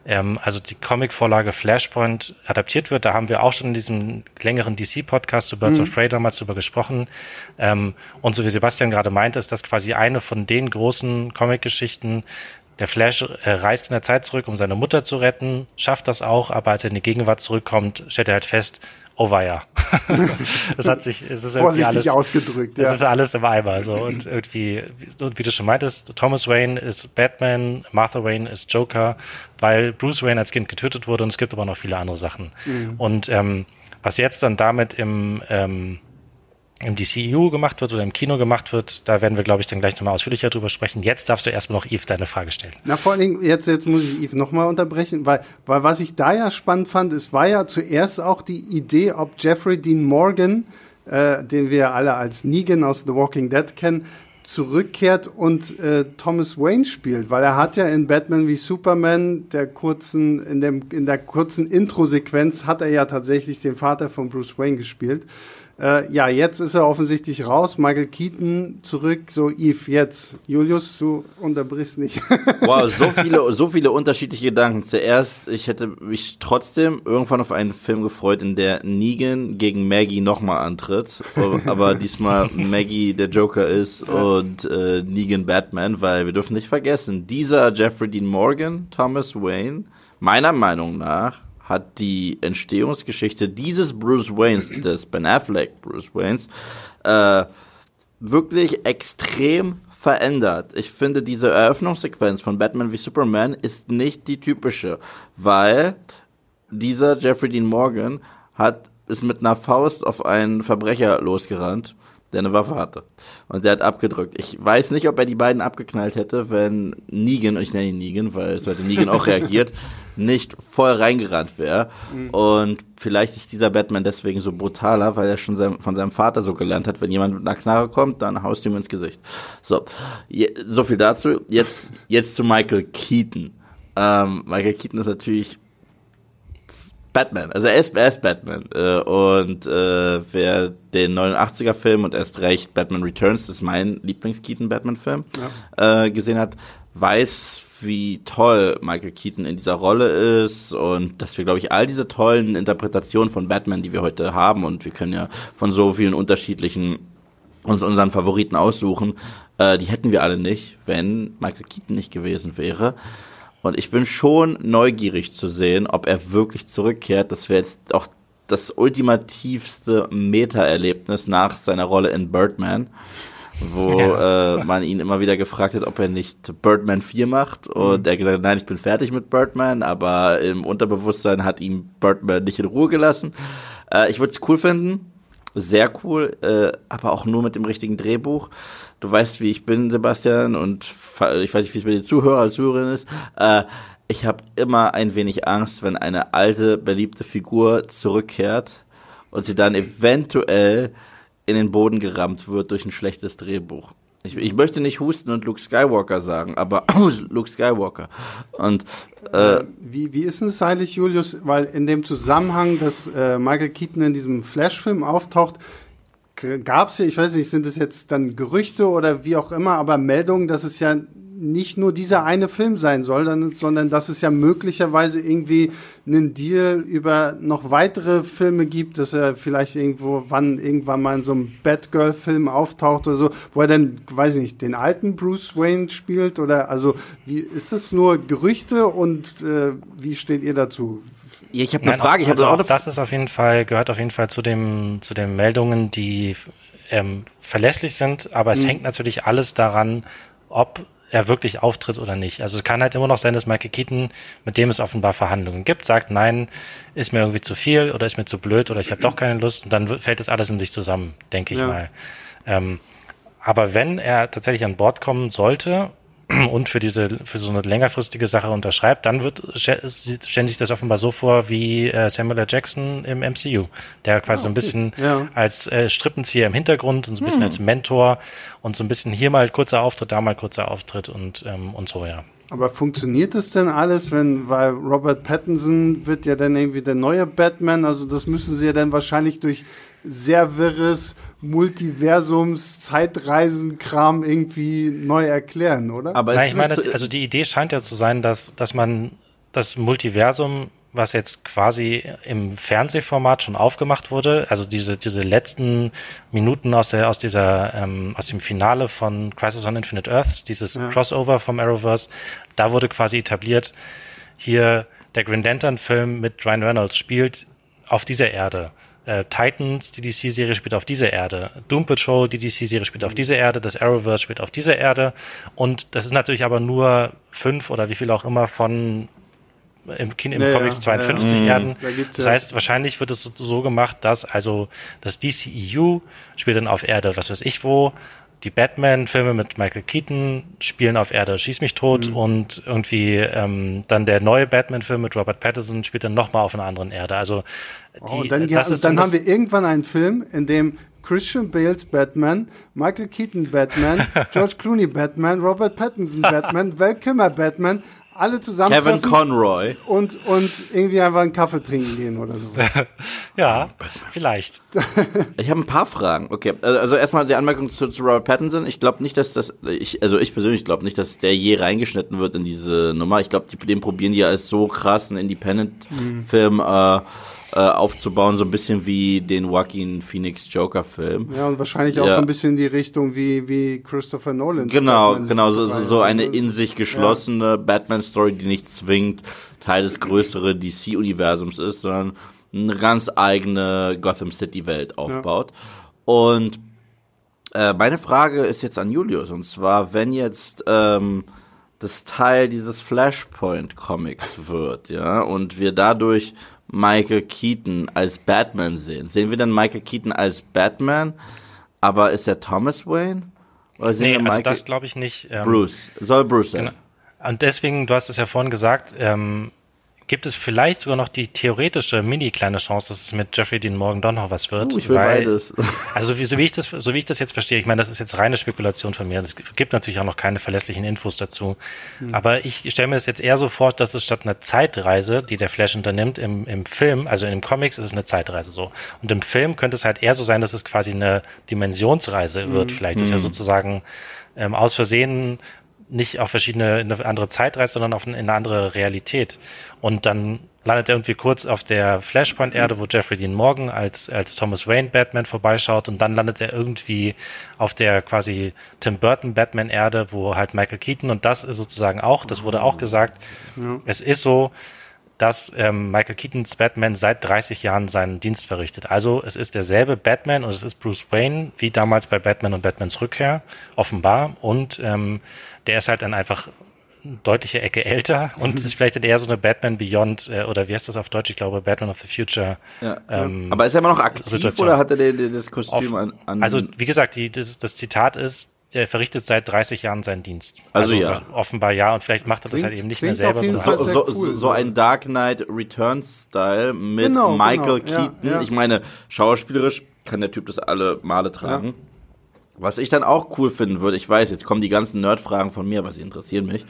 ähm, also die Comic-Vorlage Flashpoint adaptiert wird. Da haben wir auch schon in diesem längeren DC-Podcast zu Birds mhm. of Prey damals drüber gesprochen. Ähm, und so wie Sebastian gerade meinte, ist das quasi eine von den großen Comic-Geschichten, der Flash äh, reist in der Zeit zurück, um seine Mutter zu retten, schafft das auch, aber als er in die Gegenwart zurückkommt, stellt er halt fest, oh weia. das hat sich, es ist irgendwie Vorsichtig alles, ausgedrückt, ja. Es ist alles im Eimer, so. Und irgendwie, und wie du schon meintest, Thomas Wayne ist Batman, Martha Wayne ist Joker, weil Bruce Wayne als Kind getötet wurde und es gibt aber noch viele andere Sachen. Mhm. Und, ähm, was jetzt dann damit im, ähm, im DCEU gemacht wird oder im Kino gemacht wird, da werden wir, glaube ich, dann gleich nochmal ausführlicher drüber sprechen. Jetzt darfst du erstmal noch Yves deine Frage stellen. Na, vor allen Dingen, jetzt, jetzt muss ich Yves nochmal unterbrechen, weil, weil was ich da ja spannend fand, es war ja zuerst auch die Idee, ob Jeffrey Dean Morgan, äh, den wir alle als Negan aus The Walking Dead kennen, zurückkehrt und äh, Thomas Wayne spielt, weil er hat ja in Batman wie Superman der kurzen in dem in der kurzen Intro-Sequenz hat er ja tatsächlich den Vater von Bruce Wayne gespielt. Äh, ja, jetzt ist er offensichtlich raus. Michael Keaton zurück. So, Yves, jetzt. Julius, du unterbrichst nicht. wow, so viele, so viele unterschiedliche Gedanken. Zuerst, ich hätte mich trotzdem irgendwann auf einen Film gefreut, in der Negan gegen Maggie nochmal antritt. Aber diesmal Maggie der Joker ist und äh, Negan Batman, weil wir dürfen nicht vergessen, dieser Jeffrey Dean Morgan, Thomas Wayne, meiner Meinung nach hat die Entstehungsgeschichte dieses Bruce Waynes, des Ben Affleck Bruce Waynes, äh, wirklich extrem verändert. Ich finde, diese Eröffnungssequenz von Batman wie Superman ist nicht die typische, weil dieser Jeffrey Dean Morgan hat ist mit einer Faust auf einen Verbrecher losgerannt der eine Waffe hatte. Und der hat abgedrückt. Ich weiß nicht, ob er die beiden abgeknallt hätte, wenn Negan, und ich nenne ihn Negan, weil es heute Negan auch reagiert, nicht voll reingerannt wäre. Mhm. Und vielleicht ist dieser Batman deswegen so brutaler, weil er schon sein, von seinem Vater so gelernt hat, wenn jemand mit einer Knarre kommt, dann haust du ihm ins Gesicht. So, je, so viel dazu. Jetzt, jetzt zu Michael Keaton. Ähm, Michael Keaton ist natürlich Batman. Also er ist, er ist Batman. Äh, und äh, wer den 89er-Film und erst recht Batman Returns, das ist mein Lieblings-Keaton-Batman-Film, ja. äh, gesehen hat, weiß, wie toll Michael Keaton in dieser Rolle ist und dass wir, glaube ich, all diese tollen Interpretationen von Batman, die wir heute haben, und wir können ja von so vielen unterschiedlichen uns unseren Favoriten aussuchen, äh, die hätten wir alle nicht, wenn Michael Keaton nicht gewesen wäre. Und ich bin schon neugierig zu sehen, ob er wirklich zurückkehrt. Das wäre jetzt auch das ultimativste Meta-Erlebnis nach seiner Rolle in Birdman wo ja. äh, man ihn immer wieder gefragt hat, ob er nicht Birdman 4 macht. Und mhm. er gesagt hat, nein, ich bin fertig mit Birdman, aber im Unterbewusstsein hat ihm Birdman nicht in Ruhe gelassen. Äh, ich würde es cool finden, sehr cool, äh, aber auch nur mit dem richtigen Drehbuch. Du weißt, wie ich bin, Sebastian, und ich weiß nicht, wie es mit den Zuhörern als Zuhörerin ist. Äh, ich habe immer ein wenig Angst, wenn eine alte, beliebte Figur zurückkehrt und sie dann eventuell in den Boden gerammt wird durch ein schlechtes Drehbuch. Ich, ich möchte nicht husten und Luke Skywalker sagen, aber Luke Skywalker. Und äh, wie, wie ist es eigentlich, Julius? Weil in dem Zusammenhang, dass äh, Michael Keaton in diesem Flash-Film auftaucht, gab es ja, ich weiß nicht, sind es jetzt dann Gerüchte oder wie auch immer, aber Meldungen, dass es ja nicht nur dieser eine Film sein soll, sondern dass es ja möglicherweise irgendwie einen Deal über noch weitere Filme gibt, dass er vielleicht irgendwo, wann irgendwann mal in so einem Batgirl-Film auftaucht oder so, wo er dann, weiß ich nicht, den alten Bruce Wayne spielt oder also wie ist das nur Gerüchte und äh, wie steht ihr dazu? Ja, ich habe eine Frage. ich also auch, auch das ist auf jeden Fall gehört auf jeden Fall zu dem zu den Meldungen, die ähm, verlässlich sind, aber es mhm. hängt natürlich alles daran, ob er wirklich auftritt oder nicht. Also es kann halt immer noch sein, dass Michael Keaton, mit dem es offenbar Verhandlungen gibt, sagt, nein, ist mir irgendwie zu viel oder ist mir zu blöd oder ich habe doch keine Lust und dann fällt das alles in sich zusammen, denke ich ja. mal. Ähm, aber wenn er tatsächlich an Bord kommen sollte und für diese für so eine längerfristige Sache unterschreibt, dann wird stellen sich das offenbar so vor wie äh, Samuel L. Jackson im MCU, der quasi ah, so ein bisschen ja. als äh, Strippenzieher im Hintergrund und so ein bisschen hm. als Mentor und so ein bisschen hier mal kurzer Auftritt, da mal kurzer Auftritt und ähm, und so ja. Aber funktioniert das denn alles, wenn, weil Robert Pattinson wird ja dann irgendwie der neue Batman, also das müssen sie ja dann wahrscheinlich durch sehr wirres Multiversums, Zeitreisen-Kram irgendwie neu erklären, oder? Aber Nein, ich meine, also die Idee scheint ja zu sein, dass, dass man das Multiversum, was jetzt quasi im Fernsehformat schon aufgemacht wurde, also diese, diese letzten Minuten aus der, aus dieser, ähm, aus dem Finale von Crisis on Infinite Earth, dieses ja. Crossover vom Arrowverse, da wurde quasi etabliert, hier der Green Lantern-Film mit Ryan Reynolds spielt auf dieser Erde äh, Titans, die DC-Serie spielt auf dieser Erde. Doom Patrol, die DC-Serie spielt auf dieser Erde. Das Arrowverse spielt auf dieser Erde. Und das ist natürlich aber nur fünf oder wie viel auch immer von im, Kino, im ja, Comics 52 ja, Erden. Da das heißt, wahrscheinlich wird es so, so gemacht, dass also das DCEU spielt dann auf Erde, was weiß ich wo, die Batman-Filme mit Michael Keaton spielen auf Erde Schieß mich tot mhm. und irgendwie ähm, dann der neue Batman-Film mit Robert Pattinson spielt dann nochmal auf einer anderen Erde. Also die, oh, dann, ja, also dann haben wir irgendwann einen Film, in dem Christian Bales Batman, Michael Keaton Batman, George Clooney Batman, Robert Pattinson Batman, Val Kilmer Batman, alle zusammen Kevin Conroy und und irgendwie einfach einen Kaffee trinken gehen oder so. ja, vielleicht. ich habe ein paar Fragen. Okay, also, also erstmal die Anmerkung zu, zu Robert Pattinson. Ich glaube nicht, dass das ich also ich persönlich glaube nicht, dass der je reingeschnitten wird in diese Nummer. Ich glaube, die den probieren die ja als so krassen Independent Film äh, äh, aufzubauen, so ein bisschen wie den Joaquin Phoenix Joker Film. Ja, und wahrscheinlich auch ja. so ein bisschen die Richtung wie, wie Christopher Nolan. Genau, Batman genau, so, so eine in sich geschlossene ja. Batman-Story, die nicht zwingend Teil des größeren DC-Universums ist, sondern eine ganz eigene Gotham City-Welt aufbaut. Ja. Und äh, meine Frage ist jetzt an Julius, und zwar, wenn jetzt ähm, das Teil dieses Flashpoint-Comics wird, ja, und wir dadurch Michael Keaton als Batman sehen. Sehen wir dann Michael Keaton als Batman, aber ist er Thomas Wayne? Oder sehen nee, wir also Michael also das glaube ich nicht. Ähm, Bruce. Soll Bruce sein. Genau. Und deswegen, du hast es ja vorhin gesagt, ähm, gibt es vielleicht sogar noch die theoretische mini kleine Chance, dass es mit Jeffrey Dean Morgan doch noch was wird. Uh, ich will weil, beides. Also wie, so, wie ich das, so wie ich das jetzt verstehe, ich meine, das ist jetzt reine Spekulation von mir. Es gibt natürlich auch noch keine verlässlichen Infos dazu. Mhm. Aber ich stelle mir das jetzt eher so vor, dass es statt einer Zeitreise, die der Flash unternimmt, im, im Film, also in den Comics ist es eine Zeitreise so. Und im Film könnte es halt eher so sein, dass es quasi eine Dimensionsreise wird. Mhm. Vielleicht ist ja hm. sozusagen ähm, aus Versehen nicht auf verschiedene, in eine andere Zeit reist, sondern auf eine, in eine andere Realität. Und dann landet er irgendwie kurz auf der Flashpoint-Erde, wo Jeffrey Dean Morgan als, als Thomas Wayne Batman vorbeischaut und dann landet er irgendwie auf der quasi Tim Burton Batman-Erde, wo halt Michael Keaton und das ist sozusagen auch, das wurde auch gesagt, ja. es ist so, dass ähm, Michael Keatons Batman seit 30 Jahren seinen Dienst verrichtet. Also es ist derselbe Batman und es ist Bruce Wayne wie damals bei Batman und Batmans Rückkehr, offenbar. Und ähm, der ist halt dann einfach deutliche Ecke älter und ist vielleicht eher so eine Batman Beyond äh, oder wie heißt das auf Deutsch? Ich glaube Batman of the Future. Ja, ähm, Aber ist er immer noch aktiv Situation. oder hat er das Kostüm auf, an, an, Also wie gesagt, die, das, das Zitat ist, er verrichtet seit 30 Jahren seinen Dienst. Also, also ja. Offenbar ja, und vielleicht macht er das halt eben nicht mehr selber. So, so, cool, so, ein Dark Knight Returns-Style mit genau, genau. Michael genau. Keaton. Ja, ja. Ich meine, schauspielerisch kann der Typ das alle Male tragen. Was ich dann auch cool finden würde, ich weiß, jetzt kommen die ganzen Nerd-Fragen von mir, aber sie interessieren mich.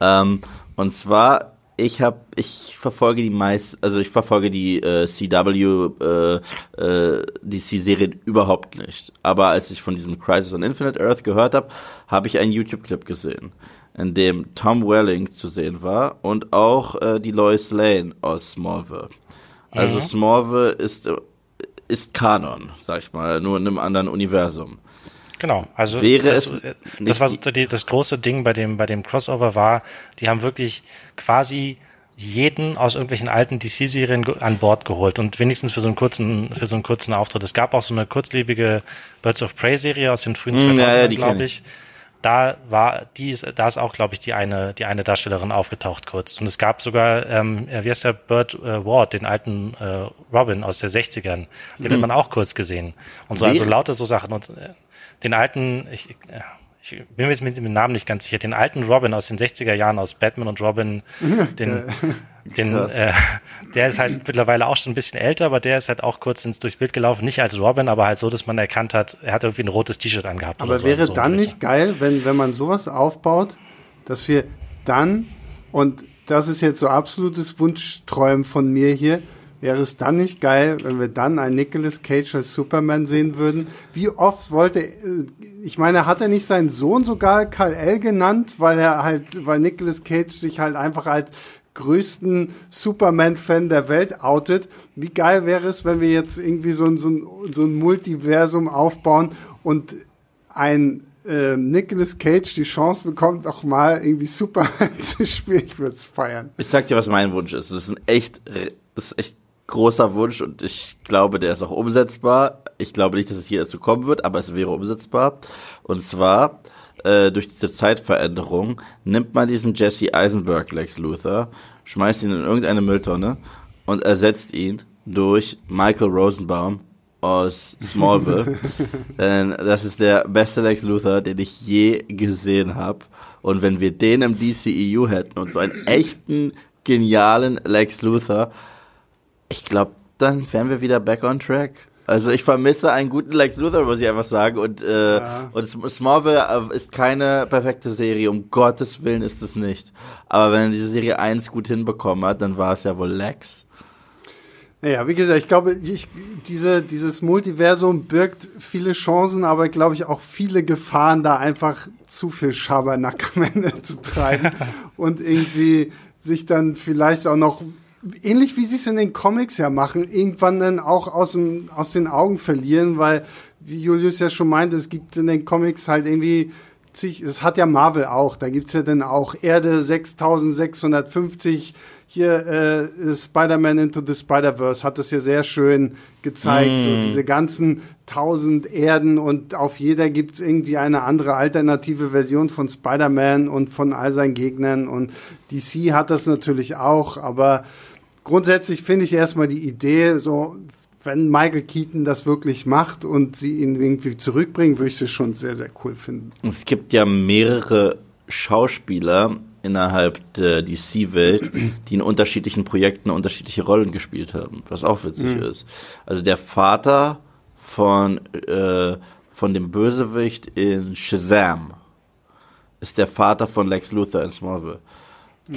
Ähm, und zwar, ich habe, ich verfolge die meist, also ich verfolge die äh, CW äh, äh, DC-Serien überhaupt nicht. Aber als ich von diesem Crisis on Infinite Earth gehört habe, habe ich einen YouTube-Clip gesehen, in dem Tom Welling zu sehen war und auch äh, die Lois Lane aus Smallville. Also mhm. Smallville ist ist Kanon, sag ich mal, nur in einem anderen Universum. Genau, also Wäre das, es äh, das war das große Ding bei dem, bei dem Crossover war, die haben wirklich quasi jeden aus irgendwelchen alten DC-Serien an Bord geholt und wenigstens für so einen kurzen, für so einen kurzen Auftritt. Es gab auch so eine kurzlebige Birds of Prey-Serie aus den frühen 2000ern, mm, ja, ja, glaube ich. Da war die ist, da ist auch, glaube ich, die eine, die eine Darstellerin aufgetaucht kurz. Und es gab sogar, ähm, wie heißt der Burt äh, Ward, den alten äh, Robin aus der 60ern, den mhm. hat man auch kurz gesehen. Und so, also lauter so Sachen. Und äh, den alten, ich, ich bin mir jetzt mit dem Namen nicht ganz sicher, den alten Robin aus den 60er Jahren aus Batman und Robin, den, den äh, der ist halt mittlerweile auch schon ein bisschen älter, aber der ist halt auch kurz ins durchs Bild gelaufen, nicht als Robin, aber halt so, dass man erkannt hat, er hat irgendwie ein rotes T-Shirt angehabt. Aber wäre so dann nicht geil, wenn, wenn man sowas aufbaut, dass wir dann, und das ist jetzt so absolutes Wunschträumen von mir hier, Wäre es dann nicht geil, wenn wir dann einen Nicolas Cage als Superman sehen würden? Wie oft wollte, äh, ich meine, hat er nicht seinen Sohn sogar Kal-El genannt, weil er halt, weil Nicolas Cage sich halt einfach als größten Superman-Fan der Welt outet. Wie geil wäre es, wenn wir jetzt irgendwie so ein, so ein, so ein Multiversum aufbauen und ein äh, Nicolas Cage die Chance bekommt, auch mal irgendwie Superman zu spielen. Ich würde es feiern. Ich sag dir, was mein Wunsch ist. Das ist ein echt, das ist echt großer Wunsch und ich glaube, der ist auch umsetzbar. Ich glaube nicht, dass es hier dazu kommen wird, aber es wäre umsetzbar. Und zwar äh, durch diese Zeitveränderung nimmt man diesen Jesse Eisenberg Lex Luthor, schmeißt ihn in irgendeine Mülltonne und ersetzt ihn durch Michael Rosenbaum aus Smallville. Denn das ist der beste Lex Luthor, den ich je gesehen habe. Und wenn wir den im DCEU hätten und so einen echten, genialen Lex Luthor, ich glaube, dann wären wir wieder back on track. Also ich vermisse einen guten Lex Luthor, muss ich einfach sagen. Und, äh, ja. und Smallville äh, ist keine perfekte Serie, um Gottes Willen ist es nicht. Aber wenn er diese Serie 1 gut hinbekommen hat, dann war es ja wohl Lex. Naja, wie gesagt, ich glaube, ich, diese, dieses Multiversum birgt viele Chancen, aber glaube ich auch viele Gefahren, da einfach zu viel Schabernack am Ende zu treiben und irgendwie sich dann vielleicht auch noch ähnlich wie sie es in den Comics ja machen, irgendwann dann auch aus, dem, aus den Augen verlieren, weil, wie Julius ja schon meinte, es gibt in den Comics halt irgendwie zig, es hat ja Marvel auch, da gibt's ja dann auch Erde 6650, hier äh, Spider-Man Into the Spider-Verse hat das ja sehr schön gezeigt, mm. so diese ganzen tausend Erden und auf jeder gibt's irgendwie eine andere alternative Version von Spider-Man und von all seinen Gegnern und DC hat das natürlich auch, aber grundsätzlich finde ich erstmal die Idee, so, wenn Michael Keaton das wirklich macht und sie ihn irgendwie zurückbringen, würde ich das schon sehr, sehr cool finden. Es gibt ja mehrere Schauspieler innerhalb der DC-Welt, die in unterschiedlichen Projekten unterschiedliche Rollen gespielt haben, was auch witzig mhm. ist. Also der Vater von, äh, von dem Bösewicht in Shazam ist der Vater von Lex Luthor in Smallville.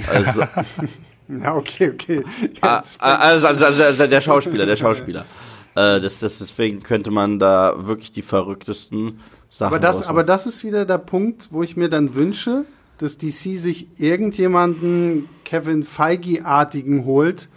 Also, Ja, okay, okay. Ah, ah, also, also, also, also, der Schauspieler, der Schauspieler. Äh, das, das, deswegen könnte man da wirklich die verrücktesten Sachen aber das, aber das ist wieder der Punkt, wo ich mir dann wünsche, dass DC sich irgendjemanden Kevin Feige-artigen holt,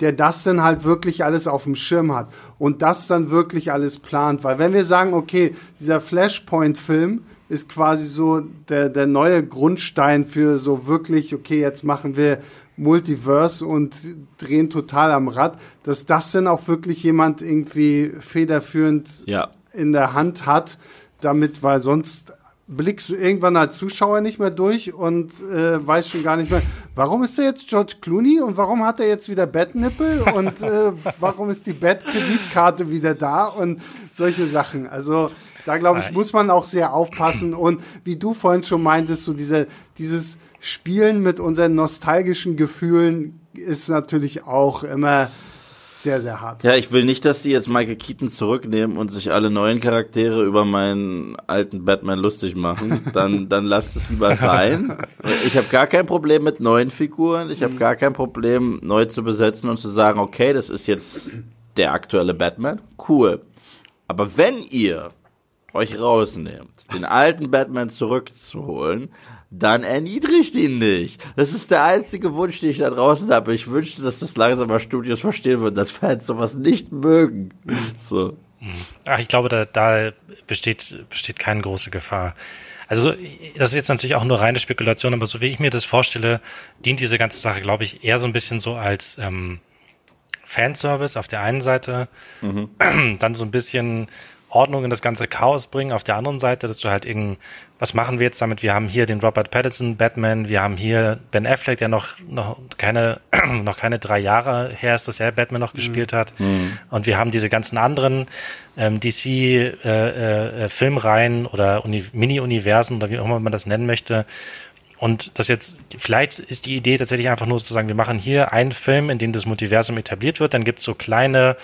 der das dann halt wirklich alles auf dem Schirm hat und das dann wirklich alles plant. Weil wenn wir sagen, okay, dieser Flashpoint-Film ist quasi so der, der neue Grundstein für so wirklich, okay, jetzt machen wir Multiverse und drehen total am Rad, dass das dann auch wirklich jemand irgendwie federführend ja. in der Hand hat, damit, weil sonst blickst du irgendwann als Zuschauer nicht mehr durch und äh, weißt schon gar nicht mehr, warum ist er jetzt George Clooney und warum hat er jetzt wieder Bettnippel und äh, warum ist die Bettkreditkarte wieder da und solche Sachen. Also da glaube ich, muss man auch sehr aufpassen und wie du vorhin schon meintest, so diese, dieses Spielen mit unseren nostalgischen Gefühlen ist natürlich auch immer sehr, sehr hart. Ja, ich will nicht, dass sie jetzt Michael Keaton zurücknehmen und sich alle neuen Charaktere über meinen alten Batman lustig machen. Dann, dann lasst es lieber sein. Ich habe gar kein Problem mit neuen Figuren. Ich habe gar kein Problem, neu zu besetzen und zu sagen, okay, das ist jetzt der aktuelle Batman. Cool. Aber wenn ihr euch rausnehmt, den alten Batman zurückzuholen, dann erniedrigt ihn nicht. Das ist der einzige Wunsch, den ich da draußen habe. Ich wünschte, dass das langsamer Studios verstehen würden, dass Fans sowas nicht mögen. So. Ach, ich glaube, da, da besteht, besteht keine große Gefahr. Also, das ist jetzt natürlich auch nur reine Spekulation, aber so wie ich mir das vorstelle, dient diese ganze Sache, glaube ich, eher so ein bisschen so als ähm, Fanservice auf der einen Seite, mhm. dann so ein bisschen Ordnung in das ganze Chaos bringen. Auf der anderen Seite, dass du halt irgend, was machen wir jetzt damit? Wir haben hier den Robert Pattinson Batman, wir haben hier Ben Affleck, der noch, noch keine, noch keine drei Jahre her ist, dass er Batman noch mhm. gespielt hat. Mhm. Und wir haben diese ganzen anderen ähm, DC äh, äh, Filmreihen oder Mini-Universen oder wie auch immer man das nennen möchte. Und das jetzt, vielleicht ist die Idee tatsächlich einfach nur zu sagen, wir machen hier einen Film, in dem das Multiversum etabliert wird, dann gibt es so kleine,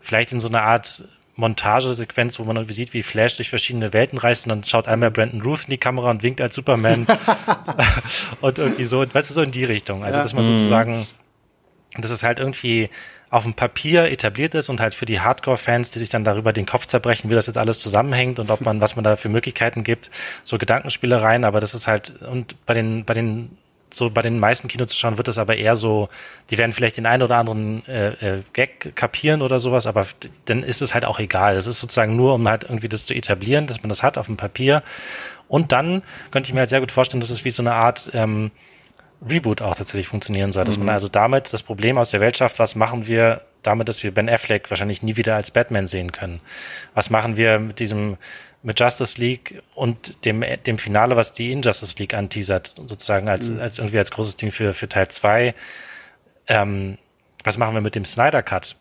vielleicht in so einer Art Montagesequenz, wo man irgendwie sieht, wie Flash durch verschiedene Welten reist und dann schaut einmal Brandon Ruth in die Kamera und winkt als Superman und irgendwie so, weißt du, so in die Richtung. Also, ja. dass man mhm. sozusagen, dass es halt irgendwie auf dem Papier etabliert ist und halt für die Hardcore-Fans, die sich dann darüber den Kopf zerbrechen, wie das jetzt alles zusammenhängt und ob man, was man da für Möglichkeiten gibt, so Gedankenspielereien, aber das ist halt, und bei den, bei den so bei den meisten Kinozuschauern wird es aber eher so, die werden vielleicht den einen oder anderen äh, äh, Gag kapieren oder sowas, aber dann ist es halt auch egal. Das ist sozusagen nur, um halt irgendwie das zu etablieren, dass man das hat auf dem Papier. Und dann könnte ich mir halt sehr gut vorstellen, dass es wie so eine Art ähm, Reboot auch tatsächlich funktionieren soll. Dass mhm. man also damit das Problem aus der Welt schafft, was machen wir damit, dass wir Ben Affleck wahrscheinlich nie wieder als Batman sehen können? Was machen wir mit diesem mit Justice League und dem, dem Finale, was die Injustice League anteasert, sozusagen als, mhm. als irgendwie als großes Ding für, für Teil 2. Ähm, was machen wir mit dem Snyder Cut,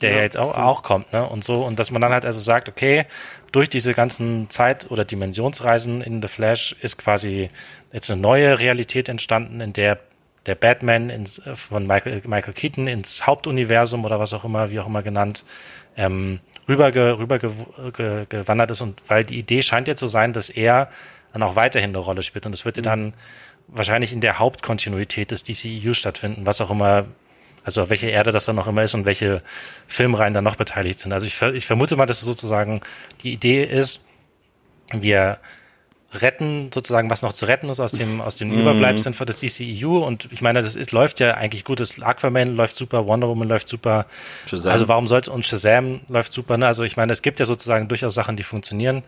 der ja, ja jetzt auch, auch kommt, ne? Und so, und dass man dann halt also sagt, okay, durch diese ganzen Zeit- oder Dimensionsreisen in The Flash ist quasi jetzt eine neue Realität entstanden, in der der Batman ins, von Michael, Michael Keaton ins Hauptuniversum oder was auch immer, wie auch immer genannt, ähm, rüber, rüber ge, gewandert ist und weil die Idee scheint ja zu sein, dass er dann auch weiterhin eine Rolle spielt und es wird ja mhm. dann wahrscheinlich in der Hauptkontinuität des DCEU stattfinden, was auch immer, also welche Erde das dann noch immer ist und welche Filmreihen dann noch beteiligt sind. Also ich, ich vermute mal, dass es sozusagen die Idee ist, wir retten, sozusagen, was noch zu retten ist aus dem, aus den mhm. Überbleibseln für das ECEU. Und ich meine, das ist, läuft ja eigentlich gut. Das Aquaman läuft super, Wonder Woman läuft super. Shazam. Also warum sollte, und Shazam läuft super, ne? Also ich meine, es gibt ja sozusagen durchaus Sachen, die funktionieren.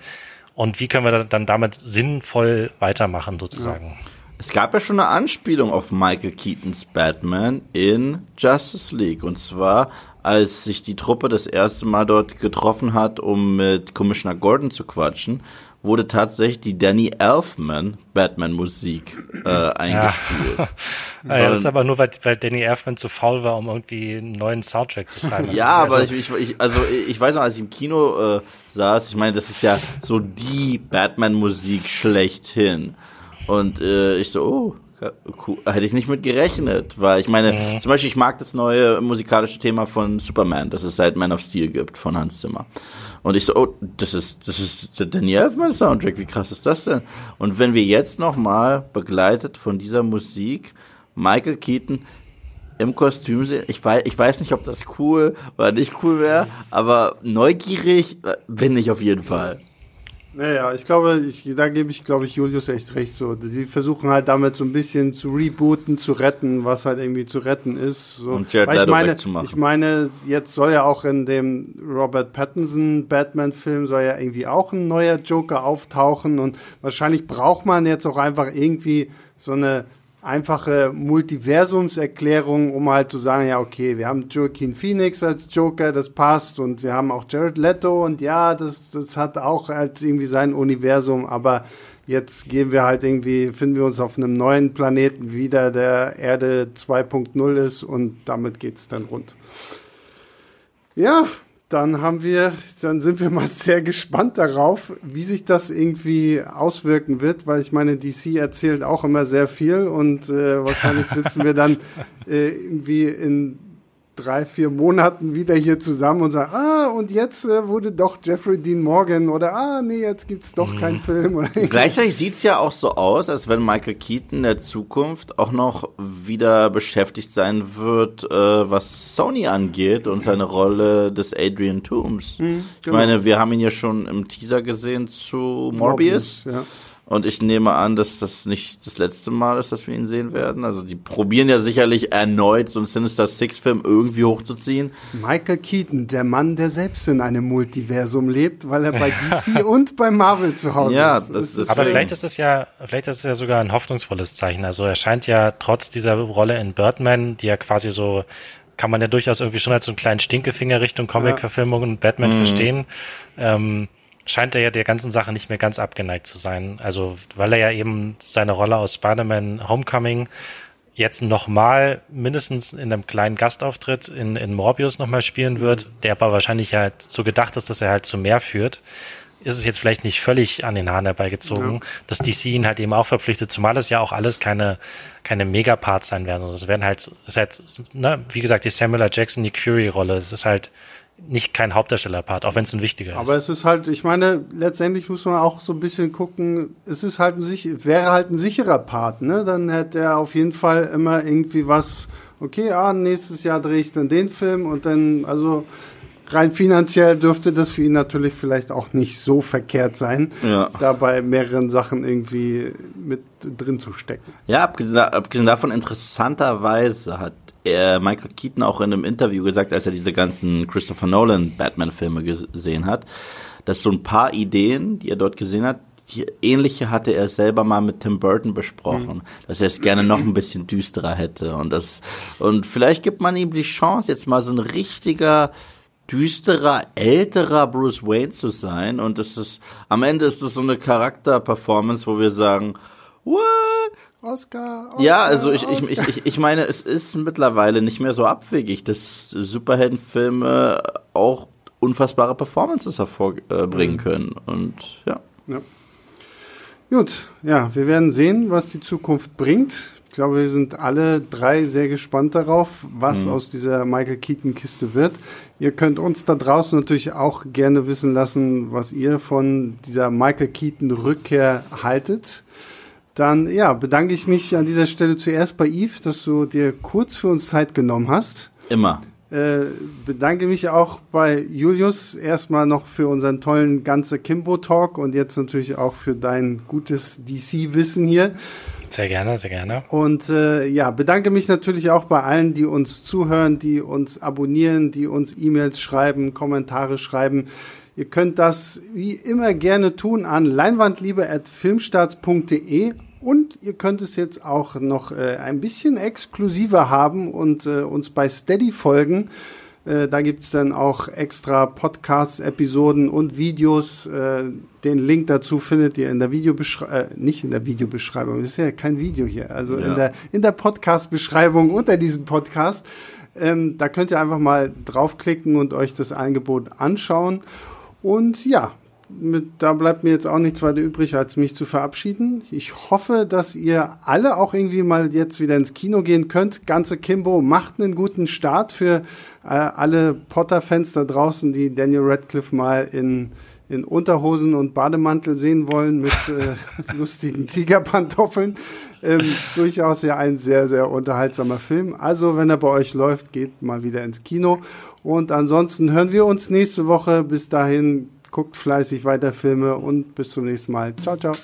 Und wie können wir dann damit sinnvoll weitermachen, sozusagen? Ja. Es gab ja schon eine Anspielung auf Michael Keatons Batman in Justice League. Und zwar, als sich die Truppe das erste Mal dort getroffen hat, um mit Commissioner Gordon zu quatschen, wurde tatsächlich die Danny Elfman Batman-Musik äh, eingespielt. Ja. ja, das ist aber nur, weil, weil Danny Elfman zu faul war, um irgendwie einen neuen Soundtrack zu schreiben. ja, aber also, ich, ich, also ich weiß noch, als ich im Kino äh, saß, ich meine, das ist ja so die Batman-Musik schlechthin. Und äh, ich so, oh. Hätte ich nicht mit gerechnet, weil ich meine, mhm. zum Beispiel, ich mag das neue musikalische Thema von Superman, das es seit Man of Steel gibt, von Hans Zimmer. Und ich so, oh, das ist, das ist der Danny Elfman Soundtrack, wie krass ist das denn? Und wenn wir jetzt nochmal begleitet von dieser Musik Michael Keaton im Kostüm sehen, ich weiß, ich weiß nicht, ob das cool oder nicht cool wäre, aber neugierig bin ich auf jeden Fall. Naja, ich glaube, ich, da gebe ich, glaube ich, Julius echt recht so. Sie versuchen halt damit so ein bisschen zu rebooten, zu retten, was halt irgendwie zu retten ist. So. Und Jared Weil ich meine, wegzumachen. ich meine, jetzt soll ja auch in dem Robert Pattinson Batman-Film soll ja irgendwie auch ein neuer Joker auftauchen und wahrscheinlich braucht man jetzt auch einfach irgendwie so eine einfache Multiversumserklärung, um halt zu sagen, ja, okay, wir haben Joaquin Phoenix als Joker, das passt, und wir haben auch Jared Leto, und ja, das, das hat auch als irgendwie sein Universum, aber jetzt gehen wir halt irgendwie, finden wir uns auf einem neuen Planeten wieder, der Erde 2.0 ist, und damit geht's dann rund. Ja, dann haben wir, dann sind wir mal sehr gespannt darauf, wie sich das irgendwie auswirken wird, weil ich meine, DC erzählt auch immer sehr viel und äh, wahrscheinlich sitzen wir dann äh, irgendwie in drei, vier Monaten wieder hier zusammen und sagen, ah, und jetzt äh, wurde doch Jeffrey Dean Morgan oder ah, nee, jetzt gibt's doch keinen Film. Gleichzeitig sieht's ja auch so aus, als wenn Michael Keaton in der Zukunft auch noch wieder beschäftigt sein wird, äh, was Sony angeht und seine Rolle des Adrian Toomes. Ich genau. meine, wir haben ihn ja schon im Teaser gesehen zu Morbius. Ja. Und ich nehme an, dass das nicht das letzte Mal ist, dass wir ihn sehen werden. Also die probieren ja sicherlich erneut so einen Sinister Six-Film irgendwie hochzuziehen. Michael Keaton, der Mann, der selbst in einem Multiversum lebt, weil er bei DC und bei Marvel zu Hause Ja, ist. das ist- Aber vielleicht ist es ja, vielleicht ist es ja sogar ein hoffnungsvolles Zeichen. Also er scheint ja trotz dieser Rolle in Birdman, die ja quasi so, kann man ja durchaus irgendwie schon als so einen kleinen Stinkefinger Richtung Comic-Verfilmung und Batman verstehen, ähm, scheint er ja der ganzen Sache nicht mehr ganz abgeneigt zu sein. Also weil er ja eben seine Rolle aus Spider-Man Homecoming jetzt nochmal mindestens in einem kleinen Gastauftritt in, in Morbius nochmal spielen wird, der aber wahrscheinlich halt so gedacht ist, dass er halt zu mehr führt, ist es jetzt vielleicht nicht völlig an den Haaren herbeigezogen, dass DC ihn halt eben auch verpflichtet, zumal es ja auch alles keine, keine Megaparts sein werden. sondern Es werden halt, es ist halt, ne, wie gesagt, die Samuel L. Jackson, Nick Fury-Rolle, es ist halt nicht kein Hauptdarstellerpart, auch wenn es ein wichtiger Aber ist. es ist halt, ich meine, letztendlich muss man auch so ein bisschen gucken, es ist halt ein, sich- wäre halt ein sicherer Part, ne? Dann hätte er auf jeden Fall immer irgendwie was, okay, ah, nächstes Jahr drehe ich dann den Film und dann, also rein finanziell dürfte das für ihn natürlich vielleicht auch nicht so verkehrt sein, Ja. da bei mehreren Sachen irgendwie mit drin zu stecken. Ja, abgesehen, abgesehen davon, interessanterweise hat er Michael Keaton auch in einem Interview gesagt, als er diese ganzen Christopher Nolan Batman-Filme gesehen hat, dass so ein paar Ideen, die er dort gesehen hat, die ähnliche hatte er selber mal mit Tim Burton besprochen, dass er es gerne noch ein bisschen düsterer hätte und das und vielleicht gibt man ihm die Chance jetzt mal so ein richtiger düsterer, älterer Bruce Wayne zu sein und das ist am Ende ist es so eine Charakterperformance, wo wir sagen, what? Oscar, Oscar Ja, also ich, Oscar. ich, ich, ich meine, es ist mittlerweile nicht mehr so abwegig, dass Superheldenfilme auch unfassbare Performances hervorbringen können. Und ja. Ja. Gut, ja, wir werden sehen, was die Zukunft bringt. Ich glaube, wir sind alle drei sehr gespannt darauf, was aus dieser Michael Keaton-Kiste wird. Ihr könnt uns da draußen natürlich auch gerne wissen lassen, was ihr von dieser Michael Keaton-Rückkehr haltet. Dann ja, bedanke ich mich an dieser Stelle zuerst bei Yves, dass du dir kurz für uns Zeit genommen hast. Immer. Äh, bedanke mich auch bei Julius erstmal noch für unseren tollen ganze Kimbo-Talk und jetzt natürlich auch für dein gutes DC-Wissen hier. Sehr gerne, sehr gerne. Und äh, ja, bedanke mich natürlich auch bei allen, die uns zuhören, die uns abonnieren, die uns E-Mails schreiben, Kommentare schreiben. Ihr könnt das wie immer gerne tun an leinwandliebe.filmstarts.de und ihr könnt es jetzt auch noch äh, ein bisschen exklusiver haben und äh, uns bei Steady folgen. Äh, da gibt's dann auch extra Podcasts, Episoden und Videos. Äh, den Link dazu findet ihr in der Videobeschreibung, äh, nicht in der Videobeschreibung, das ist ja kein Video hier, also Ja. in der, in der Podcast-Beschreibung unter diesem Podcast. Ähm, da könnt ihr einfach mal draufklicken und euch das Angebot anschauen. Und ja, mit, da bleibt mir jetzt auch nichts weiter übrig, als mich zu verabschieden. Ich hoffe, dass ihr alle auch irgendwie mal jetzt wieder ins Kino gehen könnt. Ganze Kimbo macht einen guten Start für äh, alle Potter-Fans da draußen, die Daniel Radcliffe mal in, in Unterhosen und Bademantel sehen wollen mit äh, lustigen Tigerpantoffeln. Ähm, durchaus ja ein sehr, sehr unterhaltsamer Film. Also, wenn er bei euch läuft, geht mal wieder ins Kino. Und ansonsten hören wir uns nächste Woche. Bis dahin, guckt fleißig weiter Filme und bis zum nächsten Mal. Ciao, ciao.